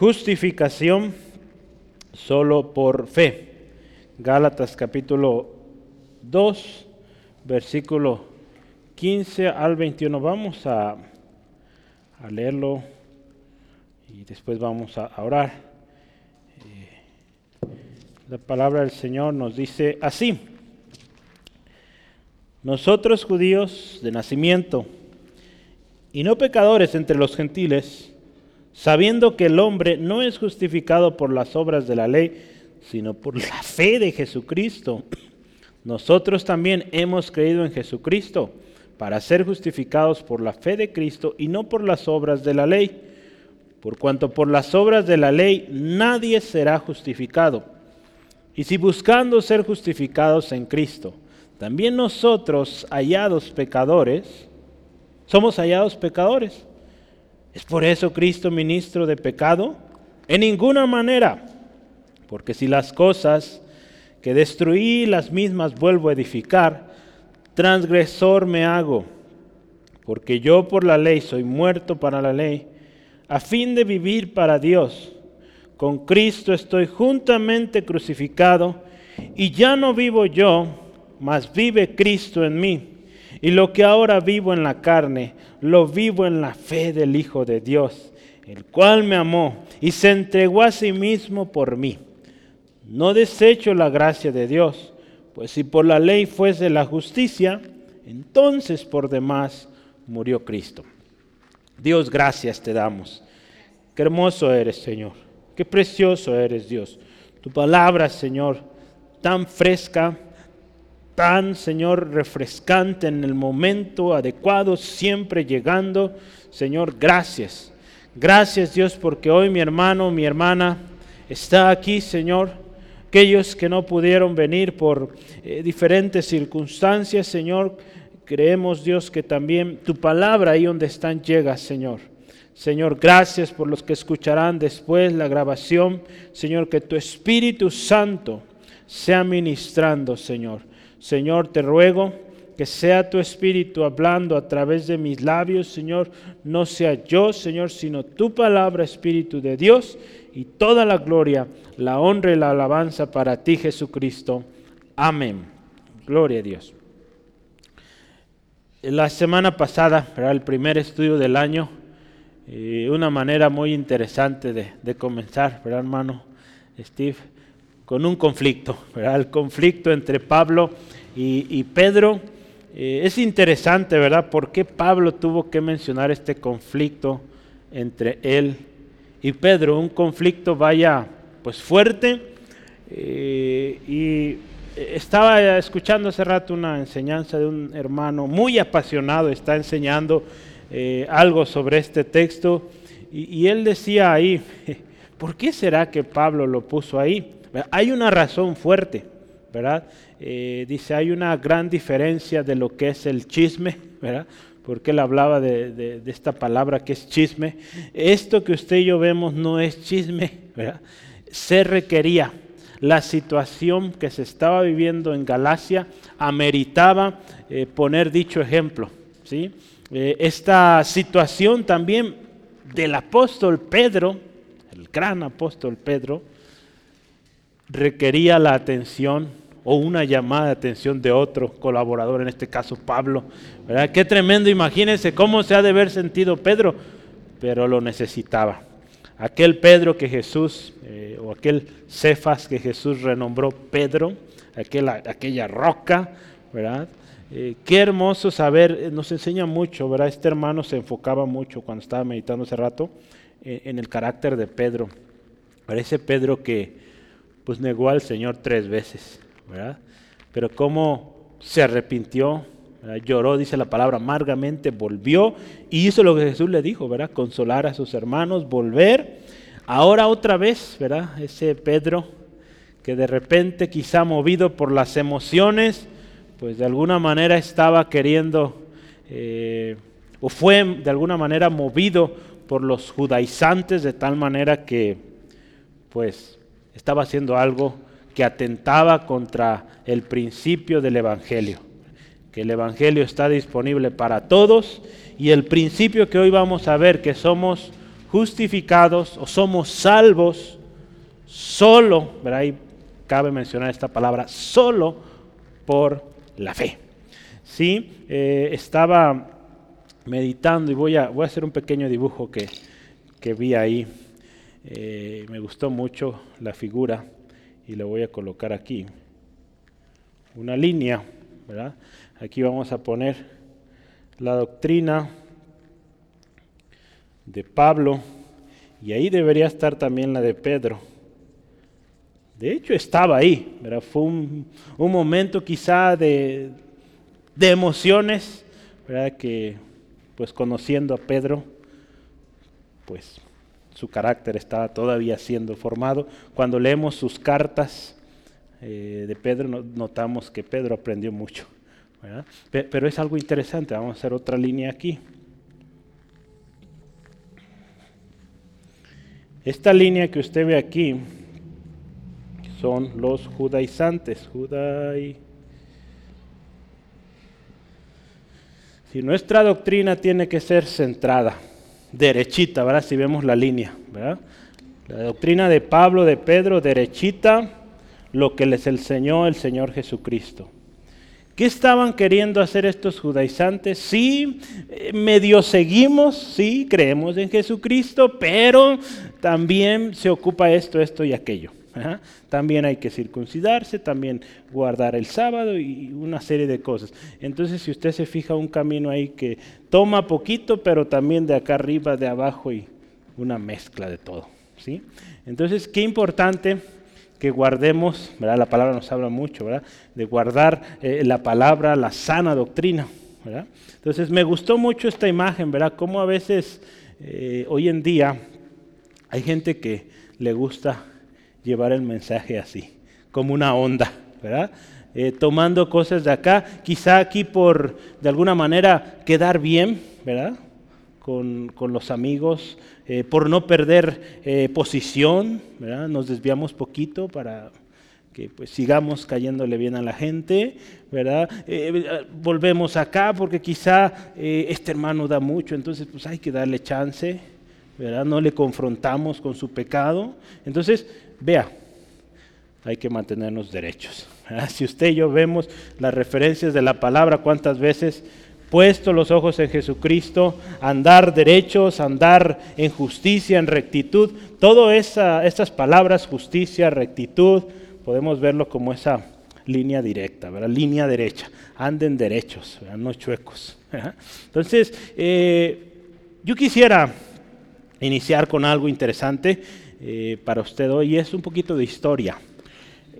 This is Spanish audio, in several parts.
justificación solo por fe. Gálatas capítulo 2, versículo 15 al 21. Vamos a, a leerlo y después vamos a, orar. Eh, la palabra del Señor nos dice así. Nosotros judíos de nacimiento y no pecadores entre los gentiles, sabiendo que el hombre no es justificado por las obras de la ley, sino por la fe de Jesucristo. Nosotros también hemos creído en Jesucristo para ser justificados por la fe de Cristo y no por las obras de la ley, por cuanto por las obras de la ley nadie será justificado. Y si buscando ser justificados en Cristo, también nosotros hallados pecadores, somos hallados pecadores. ¿Es por eso Cristo ministro de pecado? En ninguna manera. Porque si las cosas que destruí las mismas vuelvo a edificar, transgresor me hago. Porque yo por la ley soy muerto para la ley, a fin de vivir para Dios. Con Cristo estoy juntamente crucificado, y ya no vivo yo, mas vive Cristo en mí. Y lo que ahora vivo en la carne, lo vivo en la fe del Hijo de Dios, el cual me amó y se entregó a sí mismo por mí no desecho la gracia de Dios, pues si por la ley fuese la justicia, entonces por demás murió Cristo. Dios, gracias te damos. Qué hermoso eres, Señor. Qué precioso eres, Dios. Tu palabra, Señor, tan fresca, tan, Señor, refrescante en el momento adecuado, siempre llegando. Señor, gracias. Gracias, Dios, porque hoy mi hermano, mi hermana está aquí, Señor aquellos que no pudieron venir por eh, diferentes circunstancias, Señor, creemos, Dios, que también tu palabra ahí donde están llega, Señor. Señor, gracias por los que escucharán después la grabación. Señor, que tu Espíritu Santo sea ministrando, Señor. Señor, te ruego que sea tu Espíritu hablando a través de mis labios, Señor. No sea yo, Señor, sino tu palabra, Espíritu de Dios y toda la gloria, la honra y la alabanza para ti, Jesucristo. Amén. Gloria a Dios. La semana pasada, era el primer estudio del año, eh, una manera muy interesante de, comenzar, ¿verdad, hermano Steve? Con un conflicto, ¿verdad? El conflicto entre Pablo y, Pedro. Eh, es interesante, ¿verdad? ¿Por qué Pablo tuvo que mencionar este conflicto entre él y Pedro, un conflicto vaya pues fuerte. Eh, y estaba escuchando hace rato una enseñanza de un hermano muy apasionado, está enseñando eh, algo sobre este texto y, él decía ahí, ¿por qué será que Pablo lo puso ahí? Hay una razón fuerte, ¿verdad? Eh, dice, hay una gran diferencia de lo que es el chisme, ¿verdad? porque él hablaba de, esta palabra que es chisme. Esto que usted y yo vemos no es chisme, ¿verdad? Se requería. La situación que se estaba viviendo en Galacia ameritaba eh, poner dicho ejemplo. ¿sí? Eh, esta situación también del apóstol Pedro, el gran apóstol Pedro, requería la atención o una llamada de atención de otro colaborador, en este caso Pablo. ¿verdad? Qué tremendo, imagínense cómo se ha de haber sentido Pedro, pero lo necesitaba. Aquel Pedro que Jesús, eh, o aquel Cefas que Jesús renombró Pedro, aquella roca, ¿verdad? Eh, qué hermoso saber, eh, nos enseña mucho, ¿verdad? Este hermano se enfocaba mucho cuando estaba meditando hace rato en el carácter de Pedro. Parece Pedro que pues negó al Señor tres veces. Pero cómo se arrepintió, lloró, dice la palabra, amargamente, volvió y hizo lo que Jesús le dijo, ¿verdad? Consolar a sus hermanos, volver. Ahora otra vez, ¿verdad? Ese Pedro que de repente quizá movido por las emociones, pues de alguna manera estaba queriendo, eh, o fue de alguna manera movido por los judaizantes de tal manera que, pues, estaba haciendo algo que atentaba contra el principio del Evangelio, que el Evangelio está disponible para todos y el principio que hoy vamos a ver, que somos justificados o somos salvos solo, ¿verdad? Ahí cabe mencionar esta palabra, solo por la fe. Sí, eh, estaba meditando y voy a, voy a hacer un pequeño dibujo que, que vi ahí. Eh, me gustó mucho la figura y le voy a colocar aquí una línea, ¿verdad? Aquí vamos a poner la doctrina de Pablo y ahí debería estar también la de Pedro. De hecho estaba ahí, ¿verdad? fue un, momento quizá de, de emociones, ¿verdad? que pues conociendo a Pedro, pues su carácter estaba todavía siendo formado. Cuando leemos sus cartas eh, de Pedro, notamos que Pedro aprendió mucho. Pero es algo interesante, vamos a hacer otra línea aquí. Esta línea que usted ve aquí son los judaizantes. Judai. Si nuestra doctrina tiene que ser centrada, derechita, ¿verdad? Si vemos la línea, ¿verdad? La doctrina de Pablo, de Pedro, derechita, lo que les enseñó el Señor Jesucristo. ¿Qué estaban queriendo hacer estos judaizantes? Sí, eh, medio seguimos, sí, creemos en Jesucristo, pero también se ocupa esto, esto y aquello. También hay que circuncidarse, también guardar el sábado y una serie de cosas. Entonces, si usted se fija un camino ahí que toma poquito, pero también de acá arriba, de abajo y una mezcla de todo. ¿sí? Entonces, qué importante que guardemos, ¿verdad? la palabra nos habla mucho, ¿verdad? de guardar eh, la palabra, la sana doctrina. ¿verdad? Entonces me gustó mucho esta imagen, ¿verdad? Cómo a veces eh, hoy en día hay gente que le gusta llevar el mensaje así, como una onda, ¿verdad? Eh, tomando cosas de acá, quizá aquí por de alguna manera quedar bien, ¿verdad? Con, con los amigos, eh, por no perder eh, posición, ¿verdad? Nos desviamos poquito para que pues sigamos cayéndole bien a la gente, ¿verdad? volvemos acá porque quizá este hermano da mucho, entonces pues hay que darle chance, ¿verdad? No le confrontamos con su pecado. Entonces, vea, hay que mantenernos derechos. Si usted y yo vemos las referencias de la palabra, cuántas veces puesto los ojos en Jesucristo, andar derechos, andar en justicia, en rectitud, todas esas palabras, justicia, rectitud, podemos verlo como esa línea directa, ¿verdad? línea derecha, anden derechos, no chuecos. Entonces, eh, yo quisiera iniciar con algo interesante eh, para usted hoy, es un poquito de historia.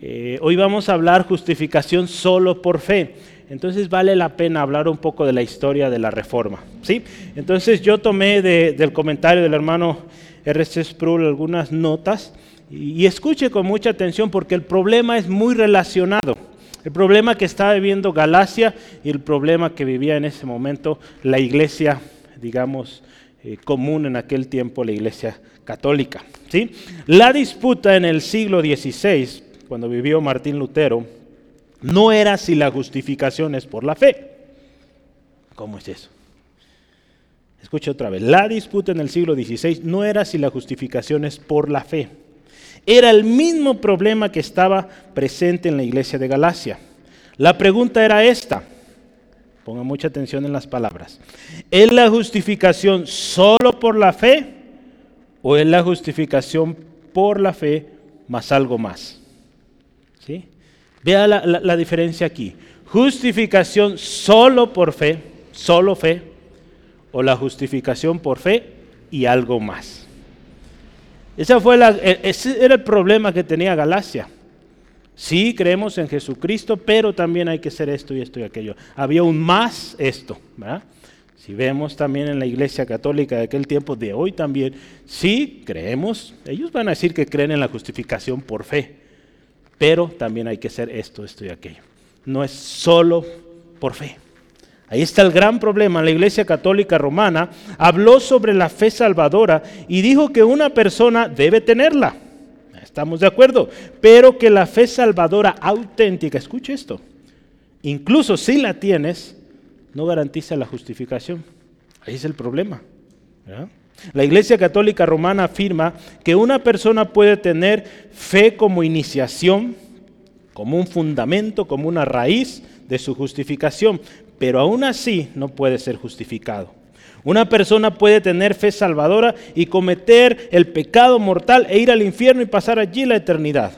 Eh, hoy vamos a hablar justificación solo por fe. Entonces vale la pena hablar un poco de la historia de la reforma. ¿sí? Entonces yo tomé del comentario del hermano R.C. Sproul algunas notas y, escuche con mucha atención porque el problema es muy relacionado. El problema que estaba viviendo Galacia y el problema que vivía en ese momento la iglesia, digamos, eh, común en aquel tiempo, la iglesia católica. ¿sí? La disputa en el siglo XVI cuando vivió Martín Lutero, no era si la justificación es por la fe. ¿Cómo es eso? Escucha otra vez, la disputa en el siglo XVI no era si la justificación es por la fe. Era el mismo problema que estaba presente en la iglesia de Galacia. La pregunta era esta, ponga mucha atención en las palabras. ¿Es la justificación solo por la fe o es la justificación por la fe más algo más? Vea la, diferencia aquí. Justificación solo por fe, solo fe, o la justificación por fe y algo más. Esa fue la, e, ese era el problema que tenía Galacia. Sí, creemos en Jesucristo, pero también hay que hacer esto y esto y aquello. Había un más esto, Si vemos también en la iglesia católica de aquel tiempo, de hoy también, sí creemos, ellos van a decir que creen en la justificación por fe, pero también hay que hacer esto, esto y aquello. No es solo por fe. Ahí está el gran problema. La Iglesia Católica Romana habló sobre la fe salvadora y dijo que una persona debe tenerla. Estamos de acuerdo. Pero que la fe salvadora auténtica, escuche esto, incluso si la tienes, no garantiza la justificación. Ahí es el problema. La Iglesia Católica Romana afirma que una persona puede tener fe como iniciación, como un fundamento, como una raíz de su justificación, pero aún así no puede ser justificado. Una persona puede tener fe salvadora y cometer el pecado mortal e ir al infierno y pasar allí la eternidad.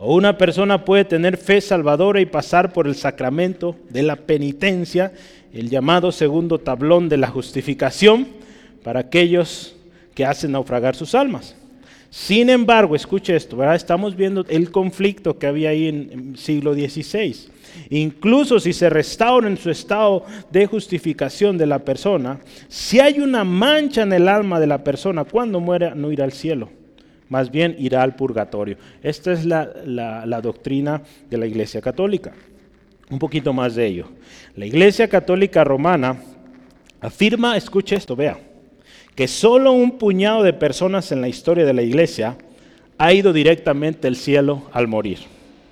O una persona puede tener fe salvadora y pasar por el sacramento de la penitencia, el llamado segundo tablón de la justificación, para aquellos que hacen naufragar sus almas. Sin embargo, escuche esto, estamos viendo el conflicto que había ahí en el siglo XVI. Incluso si se restaura en su estado de justificación de la persona, si hay una mancha en el alma de la persona, cuando muera no irá al cielo, más bien irá al purgatorio. Esta es la, doctrina de la Iglesia Católica. Un poquito más de ello. La Iglesia Católica Romana afirma, escuche esto, vea, que solo un puñado de personas en la historia de la iglesia ha ido directamente al cielo al morir.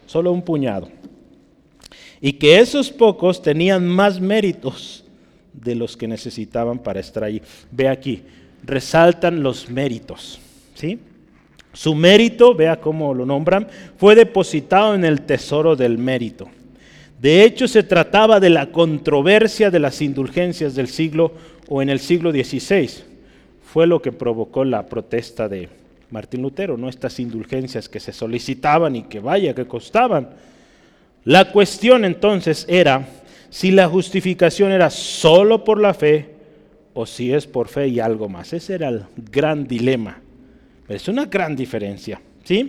Solo un puñado. Y que esos pocos tenían más méritos de los que necesitaban para estar allí. Ve aquí, resaltan los méritos. ¿sí? Su mérito, vea cómo lo nombran, fue depositado en el tesoro del mérito. De hecho, se trataba de la controversia de las indulgencias del siglo o en el siglo XVI fue lo que provocó la protesta de Martín Lutero, no estas indulgencias que se solicitaban y que vaya, que costaban. La cuestión entonces era si la justificación era solo por la fe o si es por fe y algo más. Ese era el gran dilema. Es una gran diferencia, ¿sí?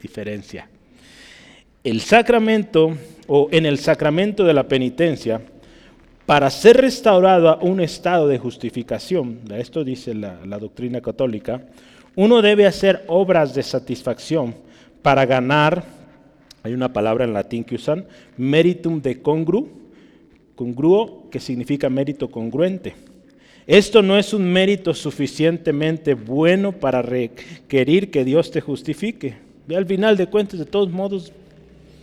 diferencia. El sacramento o en el sacramento de la penitencia, para ser restaurado a un estado de justificación, esto dice la, doctrina católica, uno debe hacer obras de satisfacción para ganar, hay una palabra en latín que usan, meritum de congru, congruo, que significa mérito congruente. Esto no es un mérito suficientemente bueno para requerir que Dios te justifique. Al final de cuentas, de todos modos,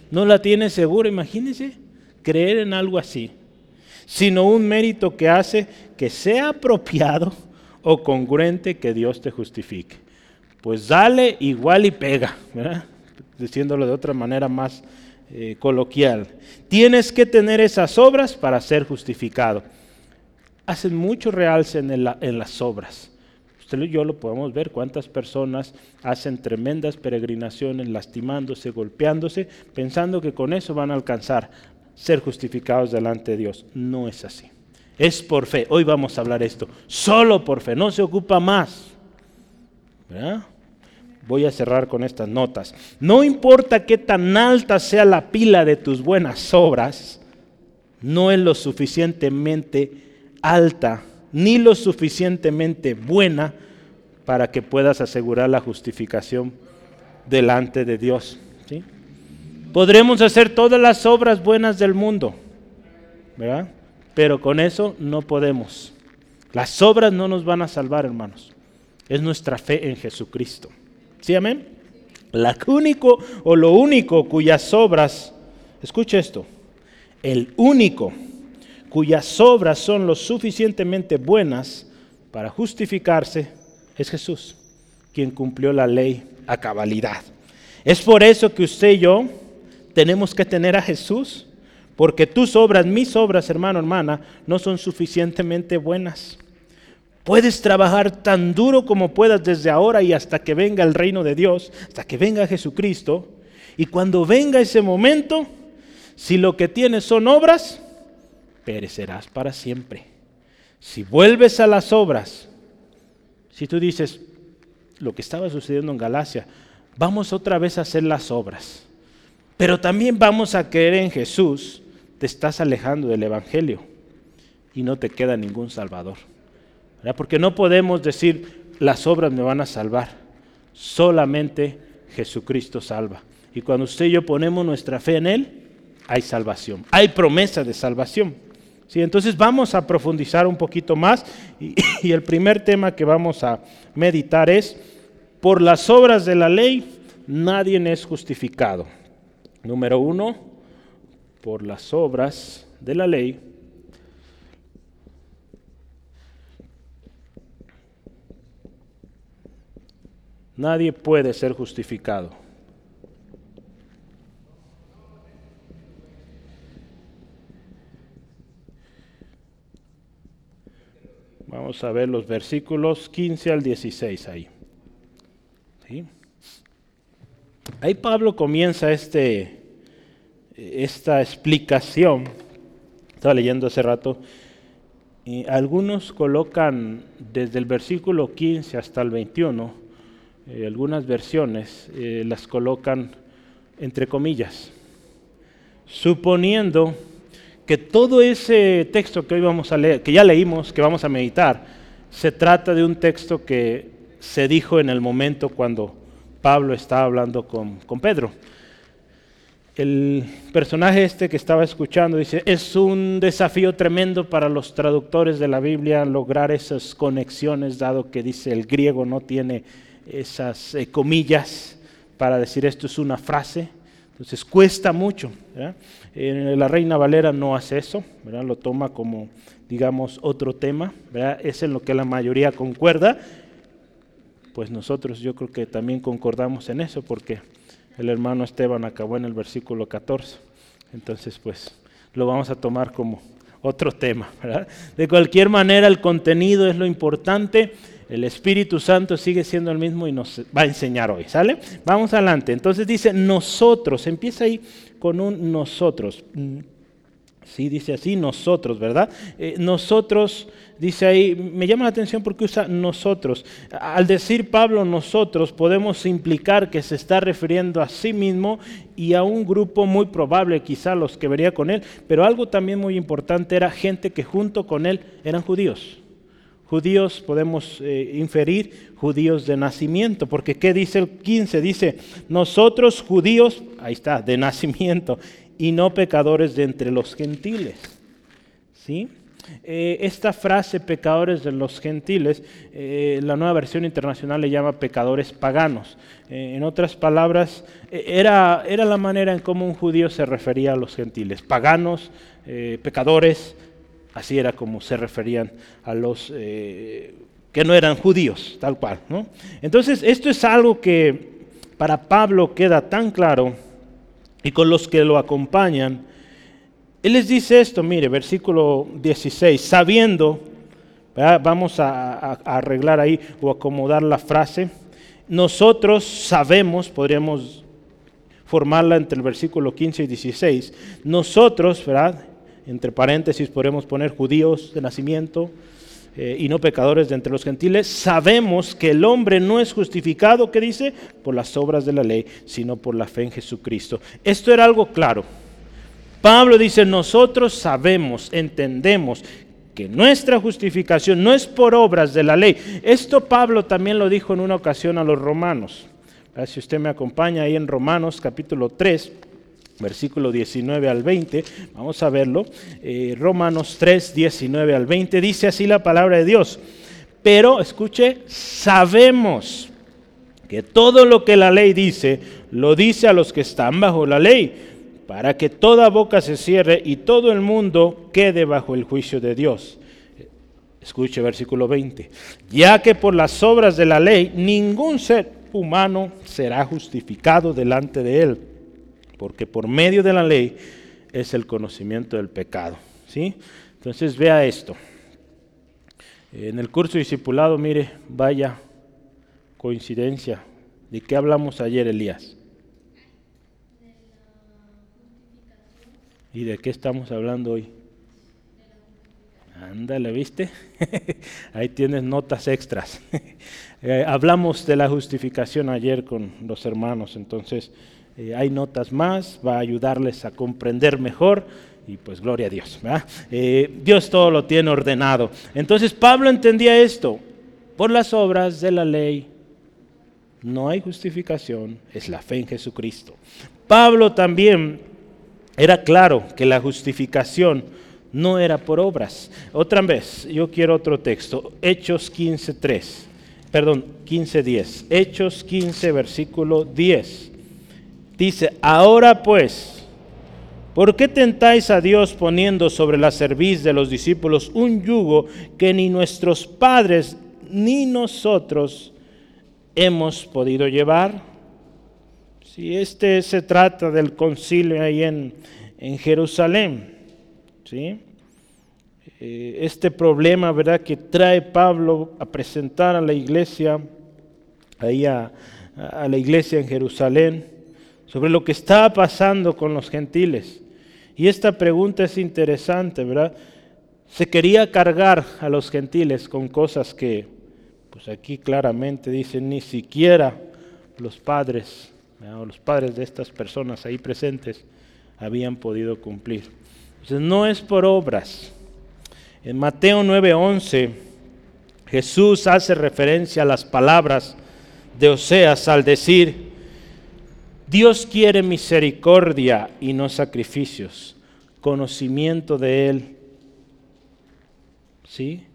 no la tienes segura. Imagínese creer en algo así sino un mérito que hace que sea apropiado o congruente que Dios te justifique. Pues dale igual y pega, diciéndolo de otra manera más eh, coloquial. Tienes que tener esas obras para ser justificado. Hacen mucho realce en, las obras. Usted y yo lo podemos ver, cuántas personas hacen tremendas peregrinaciones, lastimándose, golpeándose, pensando que con eso van a alcanzar ser justificados delante de Dios. No es así. Es por fe. Hoy vamos a hablar esto. Solo por fe. No se ocupa más. Voy a cerrar con estas notas. No importa qué tan alta sea la pila de tus buenas obras, no es lo suficientemente alta ni lo suficientemente buena para que puedas asegurar la justificación delante de Dios. ¿sí? Podremos hacer todas las obras buenas del mundo, ¿verdad? Pero con eso no podemos. Las obras no nos van a salvar, hermanos. Es nuestra fe en Jesucristo. ¿Sí, amén? La único o lo único cuyas obras, escuche esto, el único cuyas obras son lo suficientemente buenas para justificarse es Jesús, quien cumplió la ley a cabalidad. Es por eso que usted y yo tenemos que tener a Jesús, porque tus obras, mis obras, hermano, hermana, no son suficientemente buenas. Puedes trabajar tan duro como puedas desde ahora y hasta que venga el reino de Dios, hasta que venga Jesucristo. Y cuando venga ese momento, si lo que tienes son obras, perecerás para siempre. Si vuelves a las obras, si tú dices lo que estaba sucediendo en Galacia, vamos otra vez a hacer las obras pero también vamos a creer en Jesús, te estás alejando del Evangelio y no te queda ningún Salvador. Porque no podemos decir, las obras me van a salvar. Solamente Jesucristo salva. Y cuando usted y yo ponemos nuestra fe en Él, hay salvación. Hay promesa de salvación. Sí, entonces vamos a profundizar un poquito más y, y, el primer tema que vamos a meditar es, por las obras de la ley nadie es justificado. Número uno, por las obras de la ley. Nadie puede ser justificado. Vamos a ver los versículos 15 al 16 ahí. Ahí Pablo comienza este, esta explicación. Estaba leyendo hace rato. Y algunos colocan desde el versículo 15 hasta el 21, eh, algunas versiones eh, las colocan entre comillas, suponiendo que todo ese texto que hoy vamos a leer, que ya leímos, que vamos a meditar, se trata de un texto que se dijo en el momento cuando Pablo estaba hablando con, con Pedro. El personaje este que estaba escuchando dice, es un desafío tremendo para los traductores de la Biblia lograr esas conexiones, dado que dice el griego no tiene esas eh, comillas para decir esto es una frase. Entonces cuesta mucho. La Reina Valera no hace eso, lo toma como, digamos, otro tema. Es en lo que la mayoría concuerda. Pues nosotros yo creo que también concordamos en eso porque el hermano Esteban acabó en el versículo 14. Entonces, pues lo vamos a tomar como otro tema. De cualquier manera, el contenido es lo importante el Espíritu Santo sigue siendo el mismo y nos va a enseñar hoy, ¿sale? Vamos adelante. Entonces dice nosotros, empieza ahí con un nosotros. Sí, dice así, nosotros, ¿verdad? Eh, nosotros, dice ahí, me llama la atención porque usa nosotros. Al decir Pablo nosotros, podemos implicar que se está refiriendo a sí mismo y a un grupo muy probable, quizá los que vería con él, pero algo también muy importante era gente que junto con él eran judíos. Judíos podemos eh, inferir judíos de nacimiento, porque ¿qué dice el 15? Dice, nosotros judíos, ahí está, de nacimiento, y no pecadores de entre los gentiles. ¿Sí? Eh, esta frase, pecadores de los gentiles, eh, la nueva versión internacional le llama pecadores paganos. en otras palabras, era, era la manera en cómo un judío se refería a los gentiles, paganos, pecadores, Así era como se referían a los eh, que no eran judíos, tal cual. ¿no? Entonces, esto es algo que para Pablo queda tan claro y con los que lo acompañan. Él les dice esto, mire, versículo 16, sabiendo, vamos a, a arreglar ahí o acomodar la frase, nosotros sabemos, podríamos formarla entre el versículo 15 y 16, nosotros, ¿verdad? Entre paréntesis podemos poner judíos de nacimiento eh, y no pecadores de entre los gentiles, sabemos que el hombre no es justificado, ¿qué dice? Por las obras de la ley, sino por la fe en Jesucristo. Esto era algo claro. Pablo dice, nosotros sabemos, entendemos que nuestra justificación no es por obras de la ley. Esto Pablo también lo dijo en una ocasión a los romanos. Si usted me acompaña ahí en Romanos capítulo 3, versículo 19 al 20, vamos a verlo, eh, Romanos 3, 19 al 20, dice así la palabra de Dios, pero escuche, sabemos que todo lo que la ley dice, lo dice a los que están bajo la ley, para que toda boca se cierre y todo el mundo quede bajo el juicio de Dios. Escuche versículo 20. Ya que por las obras de la ley ningún ser humano será justificado delante de él porque por medio de la ley es el conocimiento del pecado. ¿sí? Entonces vea esto. En el curso discipulado, mire, vaya coincidencia. ¿De qué hablamos ayer, Elías? ¿Y de qué estamos hablando hoy? Ándale, ¿viste? Ahí tienes notas extras. Eh, hablamos de la justificación ayer con los hermanos, entonces eh, hay notas más, va a ayudarles a comprender mejor y pues gloria a Dios. Eh, Dios todo lo tiene ordenado. Entonces Pablo entendía esto. Por las obras de la ley no hay justificación, es la fe en Jesucristo. Pablo también era claro que la justificación no era por obras. Otra vez, yo quiero otro texto, Hechos 15.3, perdón, 15.10, Hechos 15, versículo 10. Dice, ahora pues, ¿por qué tentáis a Dios poniendo sobre la cerviz de los discípulos un yugo que ni nuestros padres ni nosotros hemos podido llevar. Si este se trata del concilio ahí en, en Jerusalén, ¿sí? Eh, este problema, ¿verdad?, que trae Pablo a presentar a la iglesia, ahí a, a la iglesia en Jerusalén, sobre lo que está pasando con los gentiles. Y esta pregunta es interesante, ¿verdad? Se quería cargar a los gentiles con cosas que, pues aquí claramente dicen, ni siquiera los padres, o los padres de estas personas ahí presentes, habían podido cumplir. Entonces no es por obras, en Mateo 9:11, Jesús hace referencia a las palabras de Oseas al decir, Dios quiere misericordia y no sacrificios, conocimiento de Él, ¿sí?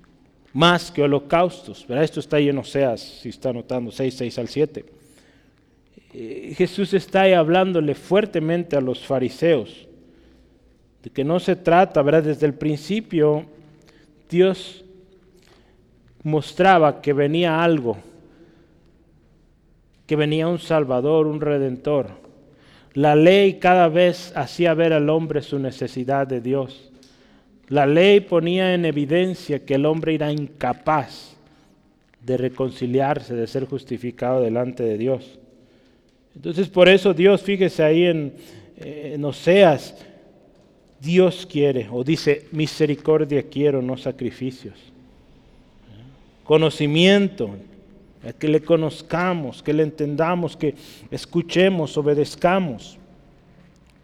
Más que holocaustos. ¿verdad? Esto está ahí en Oseas, si está notando, 6, 6 al 7. Eh, Jesús está ahí hablándole fuertemente a los fariseos de que no se trata, ¿verdad? Desde el principio Dios mostraba que venía algo, que venía un Salvador, un Redentor. La ley cada vez hacía ver al hombre su necesidad de Dios. La ley ponía en evidencia que el hombre era incapaz de reconciliarse, de ser justificado delante de Dios. Entonces por eso Dios, fíjese ahí en, en Oseas, Dios quiere, o dice, misericordia quiero, no sacrificios. Conocimiento, que le conozcamos, que le entendamos, que escuchemos, obedezcamos.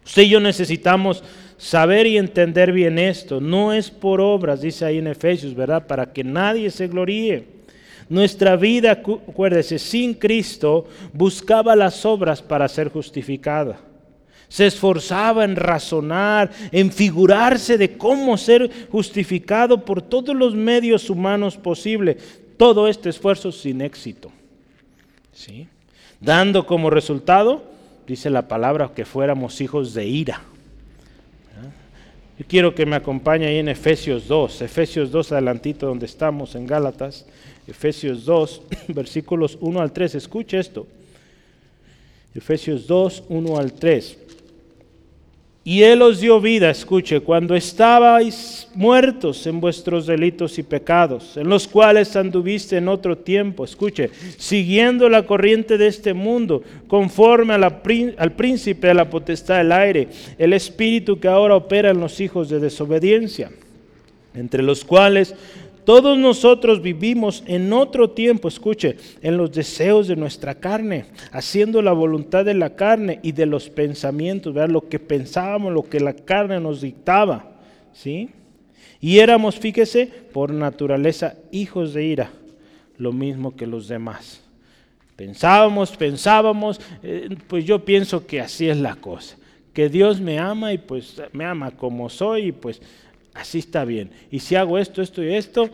Usted y yo necesitamos saber y entender bien esto. No es por obras, dice ahí en Efesios, ¿verdad? Para que nadie se gloríe. Nuestra vida, acuérdese, sin Cristo buscaba las obras para ser justificada se esforzaba en razonar, en figurarse de cómo ser justificado por todos los medios humanos posibles. Todo este esfuerzo sin éxito. ¿Sí? Dando como resultado, dice la palabra, que fuéramos hijos de ira. Yo quiero que me acompañe ahí en Efesios 2, Efesios 2 adelantito donde estamos en Gálatas, Efesios 2, versículos 1 al 3, escuche esto. Efesios 2, 1 al 3. Y Él os dio vida, escuche, cuando estabais muertos en vuestros delitos y pecados, en los cuales anduviste en otro tiempo, escuche, siguiendo la corriente de este mundo, conforme al príncipe de la potestad del aire, el espíritu que ahora opera en los hijos de desobediencia, entre los cuales todos nosotros vivimos en otro tiempo, escuche, en los deseos de nuestra carne, haciendo la voluntad de la carne y de los pensamientos, ¿verdad? lo que pensábamos, lo que la carne nos dictaba, ¿sí? Y éramos, fíjese, por naturaleza hijos de ira, lo mismo que los demás. Pensábamos, pensábamos, eh, pues yo pienso que así es la cosa, que Dios me ama y pues me ama como soy y pues así está bien. Y si hago esto, esto y esto,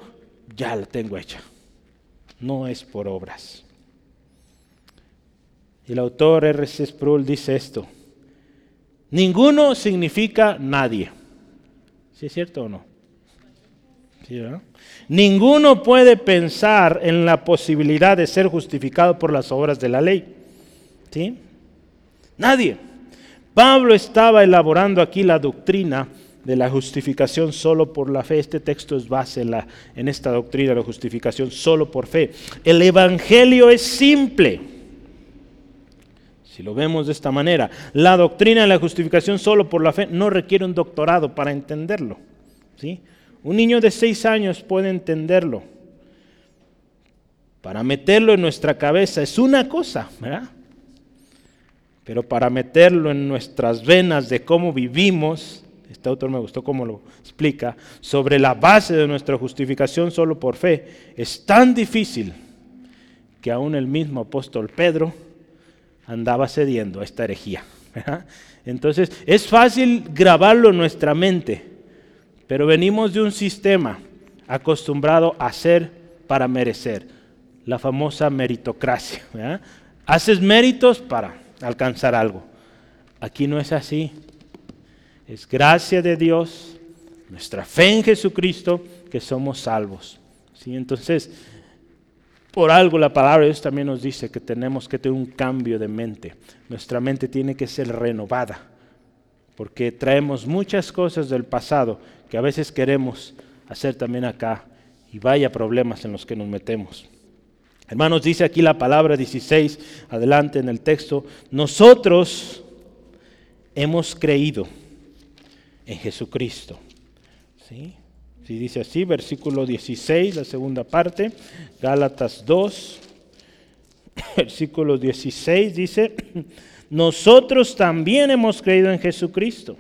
ya la tengo hecha. No es por obras. El autor R.C. Sproul dice esto. Ninguno significa nadie. ¿Sí es cierto o no? ¿Sí, Ninguno puede pensar en la posibilidad de ser justificado por las obras de la ley. ¿Sí? Nadie. Pablo estaba elaborando aquí la doctrina de la justificación solo por la fe. Este texto es base en, la, en esta doctrina de la justificación solo por fe. El Evangelio es simple. Si lo vemos de esta manera, la doctrina de la justificación solo por la fe no requiere un doctorado para entenderlo. ¿sí? Un niño de seis años puede entenderlo. Para meterlo en nuestra cabeza es una cosa, ¿verdad? Pero para meterlo en nuestras venas de cómo vivimos, este autor me gustó cómo lo explica, sobre la base de nuestra justificación solo por fe, es tan difícil que aún el mismo apóstol Pedro andaba cediendo a esta herejía. Entonces, es fácil grabarlo en nuestra mente, pero venimos de un sistema acostumbrado a hacer para merecer, la famosa meritocracia. Haces méritos para alcanzar algo. Aquí no es así. Es gracia de Dios, nuestra fe en Jesucristo, que somos salvos. ¿Sí? Entonces, Por algo la palabra de Dios también nos dice que tenemos que tener un cambio de mente. Nuestra mente tiene que ser renovada, porque traemos muchas cosas del pasado que a veces queremos hacer también acá y vaya problemas en los que nos metemos. Hermanos, dice aquí la palabra 16, adelante en el texto, nosotros hemos creído en Jesucristo. ¿Sí? Si dice así, versículo 16, la segunda parte, Gálatas 2, versículo 16 dice, nosotros también hemos creído en Jesucristo.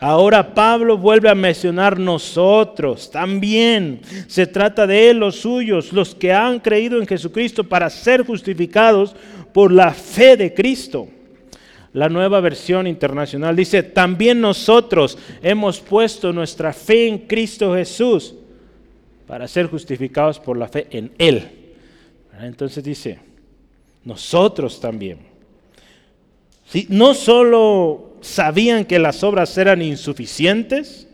Ahora Pablo vuelve a mencionar nosotros también. Se trata de él, los suyos, los que han creído en Jesucristo para ser justificados por la fe de Cristo. La nueva versión internacional dice, también nosotros hemos puesto nuestra fe en Cristo Jesús para ser justificados por la fe en Él. Entonces dice, nosotros también. No solo sabían que las obras eran insuficientes,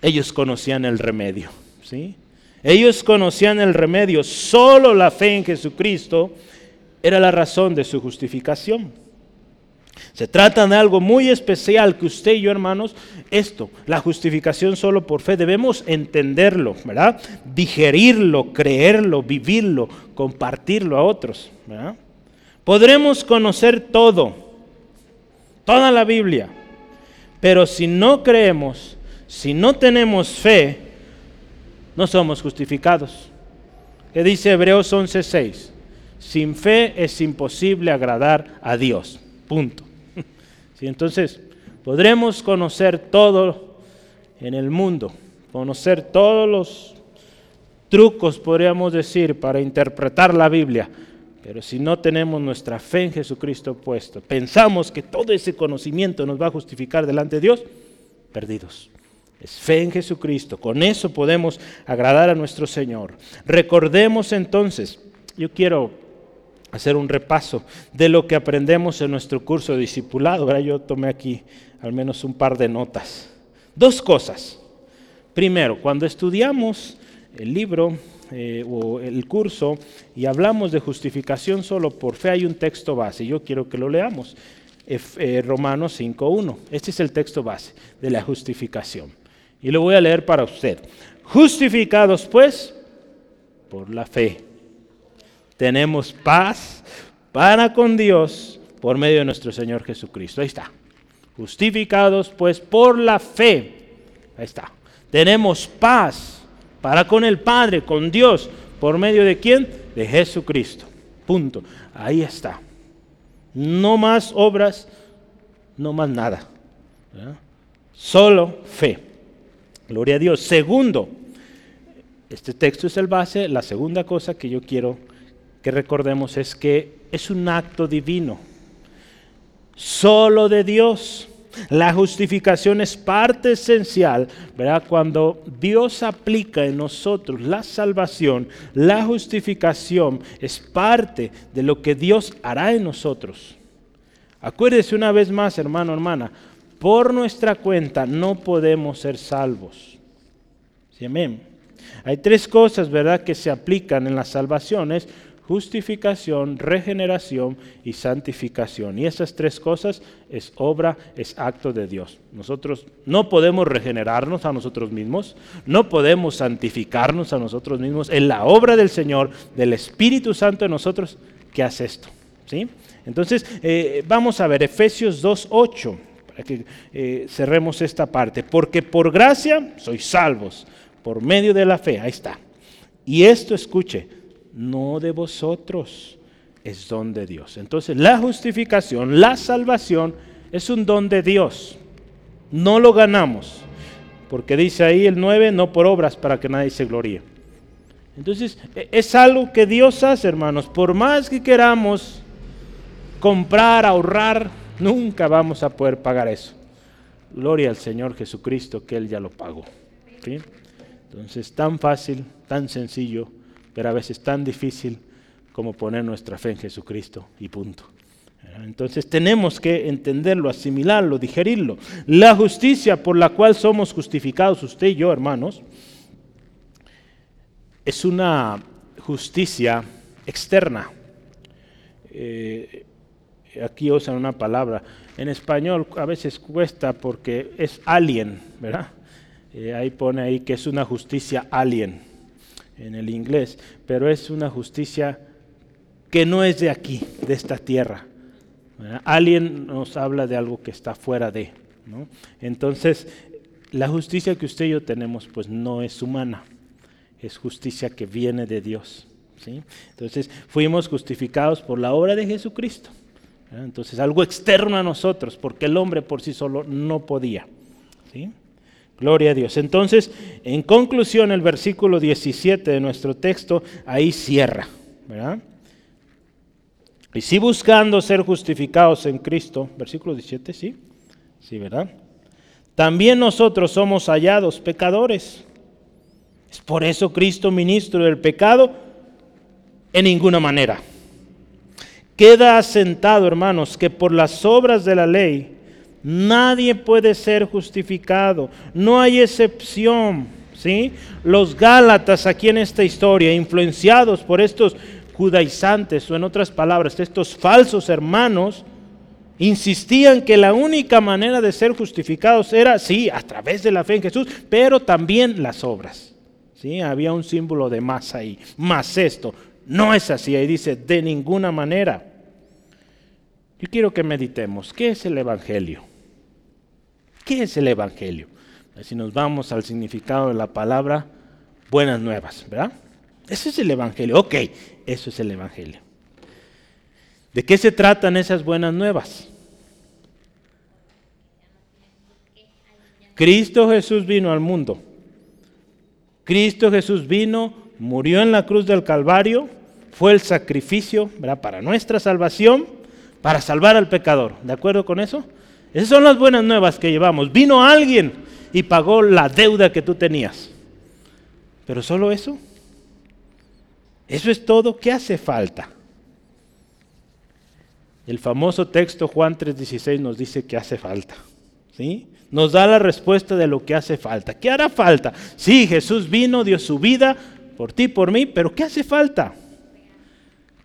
ellos conocían el remedio. ¿sí? Ellos conocían el remedio, solo la fe en Jesucristo era la razón de su justificación. Se trata de algo muy especial que usted y yo, hermanos, esto, la justificación solo por fe, debemos entenderlo, ¿verdad? Digerirlo, creerlo, vivirlo, compartirlo a otros. Podremos conocer todo, toda la Biblia, pero si no creemos, si no tenemos fe, no somos justificados. ¿Qué dice Hebreos 11:6? Sin fe es imposible agradar a Dios. Punto. Entonces, podremos conocer todo en el mundo, conocer todos los trucos, podríamos decir, para interpretar la Biblia. Pero si no tenemos nuestra fe en Jesucristo puesto, pensamos que todo ese conocimiento nos va a justificar delante de Dios, perdidos. Es fe en Jesucristo. Con eso podemos agradar a nuestro Señor. Recordemos entonces, yo quiero hacer un repaso de lo que aprendemos en nuestro curso de discipulado. Ahora yo tomé aquí al menos un par de notas. Dos cosas. Primero, cuando estudiamos el libro eh, o el curso y hablamos de justificación solo por fe, hay un texto base. Yo quiero que lo leamos. Eh, Romanos 5.1. Este es el texto base de la justificación. Y lo voy a leer para usted. Justificados pues por la fe tenemos paz para con Dios por medio de nuestro Señor Jesucristo. Ahí está. Justificados pues por la fe. Ahí está. Tenemos paz para con el Padre, con Dios, por medio de quién? De Jesucristo. Punto. Ahí está. No más obras, no más nada. Solo fe. Gloria a Dios. Segundo, este texto es el base. La segunda cosa que yo quiero que recordemos es que es un acto divino, solo de Dios. La justificación es parte esencial, ¿verdad? Cuando Dios aplica en nosotros la salvación, la justificación es parte de lo que Dios hará en nosotros. Acuérdese una vez más, hermano, hermana, por nuestra cuenta no podemos ser salvos. ¿Sí, amén? Hay tres cosas, ¿verdad?, que se aplican en las salvaciones justificación, regeneración y santificación. Y esas tres cosas es obra, es acto de Dios. Nosotros no podemos regenerarnos a nosotros mismos, no podemos santificarnos a nosotros mismos. En la obra del Señor, del Espíritu Santo en nosotros, que hace esto. ¿sí? Entonces, eh, vamos a ver Efesios 2.8, para que eh, cerremos esta parte. Porque por gracia sois salvos, por medio de la fe. Ahí está. Y esto, escuche, no de vosotros, es don de Dios. Entonces la justificación, la salvación es un don de Dios. No lo ganamos, porque dice ahí el 9, no por obras para que nadie se gloríe. Entonces e, es algo que Dios hace, hermanos. Por más que queramos comprar, ahorrar, nunca vamos a poder pagar eso. Gloria al Señor Jesucristo que Él ya lo pagó. Entonces, tan fácil, tan sencillo pero a veces tan difícil como poner nuestra fe en Jesucristo y punto. Entonces tenemos que entenderlo, asimilarlo, digerirlo. La justicia por la cual somos justificados, usted y yo, hermanos, es una justicia externa. Eh, aquí usan una palabra. En español a veces cuesta porque es alien, ¿verdad? Eh, ahí pone ahí que es una justicia alien en el inglés, pero es una justicia que no es de aquí, de esta tierra. Alien nos habla de algo que está fuera de. Entonces, la justicia que usted y yo tenemos, pues no es humana, es justicia que viene de Dios. ¿sí? Entonces, fuimos justificados por la obra de Jesucristo. Entonces, algo externo a nosotros, porque el hombre por sí solo no podía. ¿sí? Gloria a Dios. Entonces, en conclusión, el versículo 17 de nuestro texto ahí cierra. Y si buscando ser justificados en Cristo, versículo 17, sí, sí, ¿verdad? También nosotros somos hallados pecadores. Es por eso Cristo, ministro del pecado, en ninguna manera. Queda asentado, hermanos, que por las obras de la ley nadie puede ser justificado. No hay excepción. ¿sí? Los Gálatas aquí en esta historia, influenciados por estos judaizantes, o en otras palabras, estos falsos hermanos, insistían que la única manera de ser justificados era, sí, a través de la fe en Jesús, pero también las obras. ¿sí? Había un símbolo de más ahí, más esto. No es así, ahí dice, de ninguna manera. Yo quiero que meditemos, ¿qué es el Evangelio? ¿Qué es el Evangelio? Si nos vamos al significado de la palabra, buenas nuevas, ¿verdad? Ese es el Evangelio. Ok, eso es el Evangelio. ¿De qué se tratan esas buenas nuevas? Cristo Jesús vino al mundo. Cristo Jesús vino, murió en la cruz del Calvario, fue el sacrificio para nuestra salvación, para salvar al pecador. ¿De acuerdo con eso? Esas son las buenas nuevas que llevamos. Vino alguien y pagó la deuda que tú tenías. Pero solo eso. Eso es todo. ¿Qué hace falta? El famoso texto Juan 3:16 nos dice que hace falta. ¿Sí? Nos da la respuesta de lo que hace falta. ¿Qué hará falta? Sí, Jesús vino, dio su vida por ti, por mí, pero ¿qué hace falta?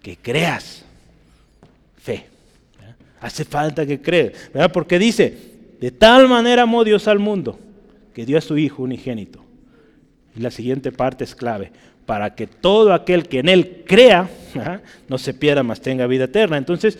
Que creas. Hace falta que creas. ¿verdad? Porque dice, de tal manera amó Dios al mundo que dio a su Hijo unigénito. Y la siguiente parte es clave para que todo aquel que en Él crea no se pierda, más tenga vida eterna. Entonces,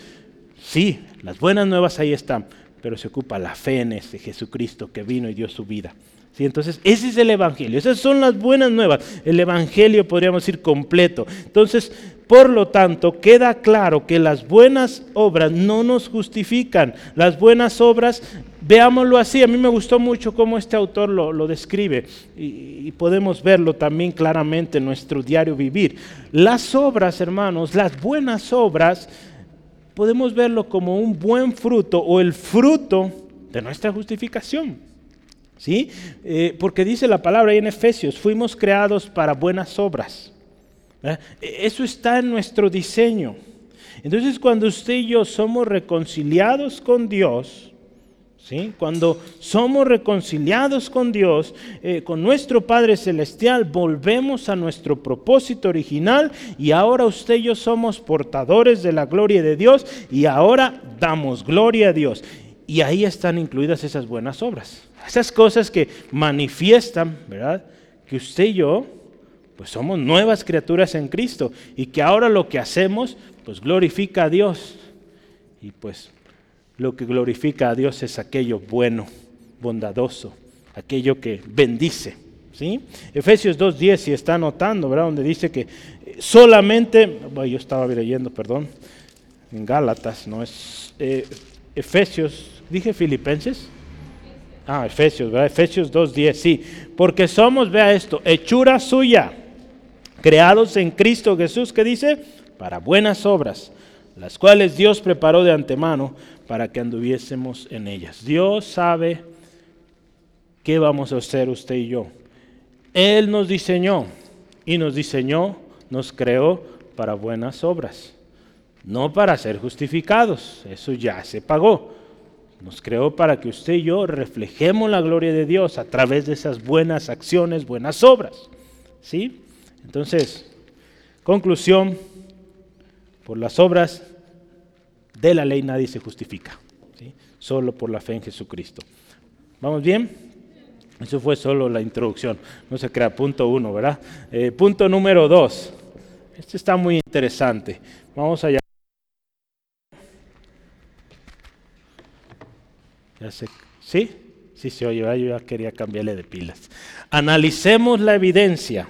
sí, las buenas nuevas ahí están, pero se ocupa la fe en ese Jesucristo que vino y dio su vida. ¿Sí? Entonces, ese es el Evangelio, esas son las buenas nuevas. El Evangelio podríamos decir completo. Entonces, por lo tanto, queda claro que las buenas obras no nos justifican. Las buenas obras, veámoslo así, a mí me gustó mucho cómo este autor lo, describe y, podemos verlo también claramente en nuestro diario vivir. Las obras, hermanos, las buenas obras, podemos verlo como un buen fruto o el fruto de nuestra justificación. ¿Sí? Eh, porque dice la palabra ahí en Efesios, fuimos creados para buenas obras. E, eso está en nuestro diseño. Entonces cuando usted y yo somos reconciliados con Dios, ¿sí? cuando somos reconciliados con Dios, eh, con nuestro Padre Celestial, volvemos a nuestro propósito original y ahora usted y yo somos portadores de la gloria de Dios y ahora damos gloria a Dios. Y ahí están incluidas esas buenas obras, esas cosas que manifiestan, ¿verdad? Que usted y yo pues somos nuevas criaturas en Cristo y que ahora lo que hacemos pues glorifica a Dios. Y pues lo que glorifica a Dios es aquello bueno, bondadoso, aquello que bendice. ¿sí? Efesios 2.10, si está anotando, ¿verdad? Donde dice que solamente, bueno, yo estaba leyendo, perdón, en Gálatas, no es eh, Efesios, dije Filipenses. Ah, Efesios, ¿verdad? Efesios 2.10, sí. Porque somos, vea esto, hechura suya creados en Cristo Jesús, que dice, para buenas obras, las cuales Dios preparó de antemano para que anduviésemos en ellas. Dios sabe qué vamos a hacer usted y yo. Él nos diseñó y nos diseñó, nos creó para buenas obras, no para ser justificados, eso ya se pagó. Nos creó para que usted y yo reflejemos la gloria de Dios a través de esas buenas acciones, buenas obras. ¿Sí? Entonces, Conclusión, por las obras de la ley nadie se justifica, solo por la fe en Jesucristo. ¿Vamos bien? Eso fue solo la introducción, no se crea punto uno, ¿verdad? Eh, punto número dos, este está muy interesante. Vamos allá. Ya sé, ¿Sí? Sí se oye, yo ya quería cambiarle de pilas. Analicemos la evidencia.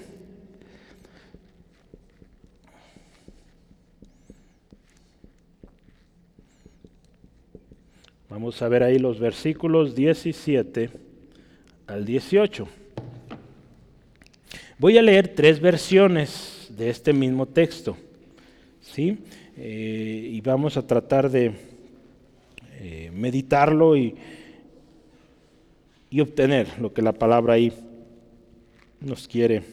Vamos a ver ahí los versículos 17 al 18. Voy a leer tres versiones de este mismo texto. ¿sí? Eh, y vamos a tratar de eh, meditarlo y y obtener lo que la palabra ahí nos quiere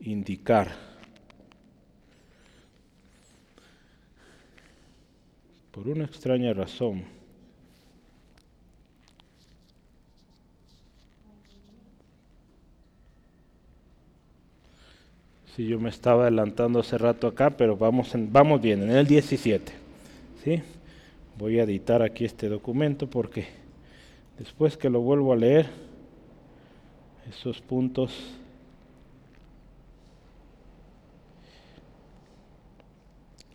indicar. Por una extraña razón. Si yo me estaba adelantando hace rato acá, pero vamos, vamos bien, en el 17. ¿sí? Voy a editar aquí este documento porque Después que lo vuelvo a leer, esos puntos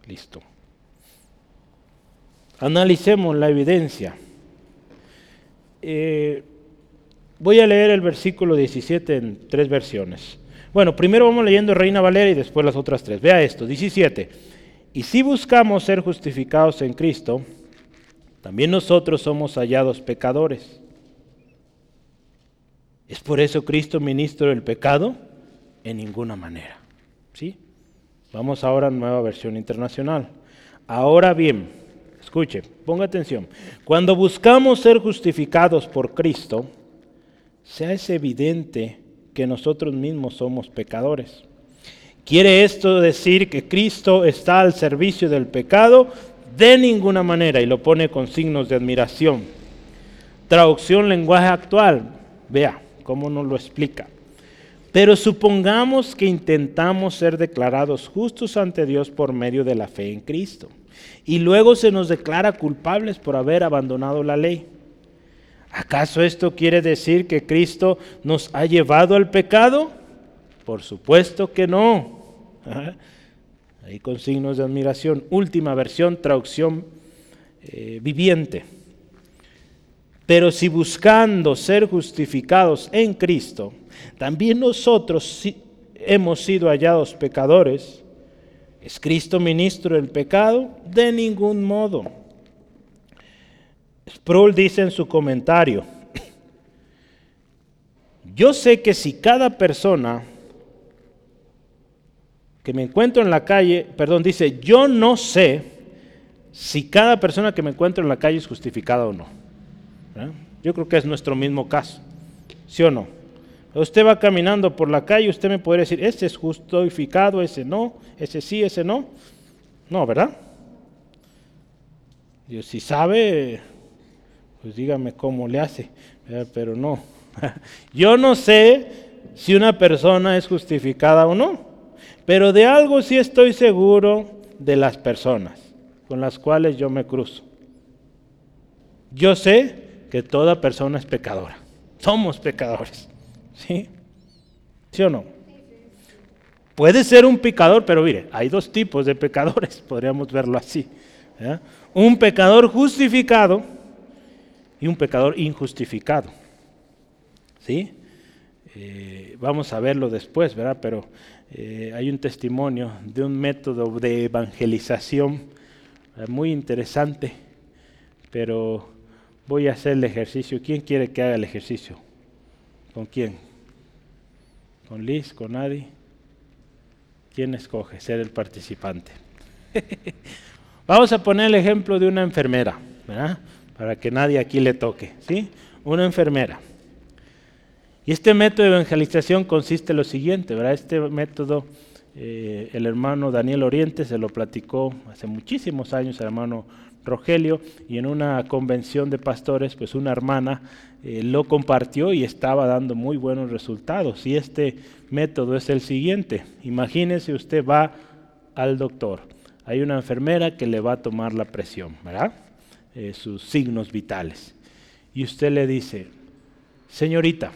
Listo. Analicemos la evidencia. Eh, voy a leer el versículo 17 en tres versiones. Bueno, primero vamos leyendo Reina Valera y después las otras tres. Vea esto, 17. Y si buscamos ser justificados en Cristo, también nosotros somos hallados pecadores. ¿Es por eso Cristo ministro del pecado? En ninguna manera. ¿Sí? Vamos ahora a nueva versión internacional. Ahora bien, escuche, ponga atención. Cuando buscamos ser justificados por Cristo, se hace evidente que nosotros mismos somos pecadores. ¿Quiere esto decir que Cristo está al servicio del pecado? de ninguna manera, y lo pone con signos de admiración. Traducción lenguaje actual, vea cómo nos lo explica. Pero supongamos que intentamos ser declarados justos ante Dios por medio de la fe en Cristo, y luego se nos declara culpables por haber abandonado la ley. ¿Acaso esto quiere decir que Cristo nos ha llevado al pecado? Por supuesto que no ahí con signos de admiración, última versión, traducción eh, viviente. Pero si buscando ser justificados en Cristo, también nosotros hemos sido hallados pecadores, ¿es Cristo ministro del pecado? De ningún modo. Sproul dice en su comentario, yo sé que si cada persona que me encuentro en la calle, perdón, dice, yo no sé si cada persona que me encuentro en la calle es justificada o no. Yo creo que es nuestro mismo caso, ¿sí o no? Usted va caminando por la calle, usted me puede decir, ese es justificado, ese no, ese sí, ese no. No, ¿verdad? Dios, si sabe, pues dígame cómo le hace, pero no. Yo no sé si una persona es justificada o no. Pero de algo sí estoy seguro de las personas con las cuales yo me cruzo. Yo sé que toda persona es pecadora. Somos pecadores. ¿Sí? ¿Sí o no? Puede ser un pecador, pero mire, hay dos tipos de pecadores, podríamos verlo así. Un pecador justificado y un pecador injustificado. ¿Sí? Eh, vamos a verlo después, ¿verdad? Pero eh, hay un testimonio de un método de evangelización muy interesante, pero voy a hacer el ejercicio. ¿Quién quiere que haga el ejercicio? ¿Con quién? ¿Con Liz? ¿Con Adi? ¿Quién escoge ser el participante? Vamos a poner el ejemplo de una enfermera, ¿verdad? Para que nadie aquí le toque, ¿sí? Una enfermera. Y este método de evangelización consiste en lo siguiente, ¿verdad? Este método Eh, el hermano Daniel Oriente se lo platicó hace muchísimos años, el hermano Rogelio, y en una convención de pastores, pues una hermana eh, lo compartió y estaba dando muy buenos resultados. Y este método es el siguiente. Imagínese usted va al doctor. Hay una enfermera que le va a tomar la presión, ¿verdad? Eh, sus signos vitales. Y usted le dice, señorita,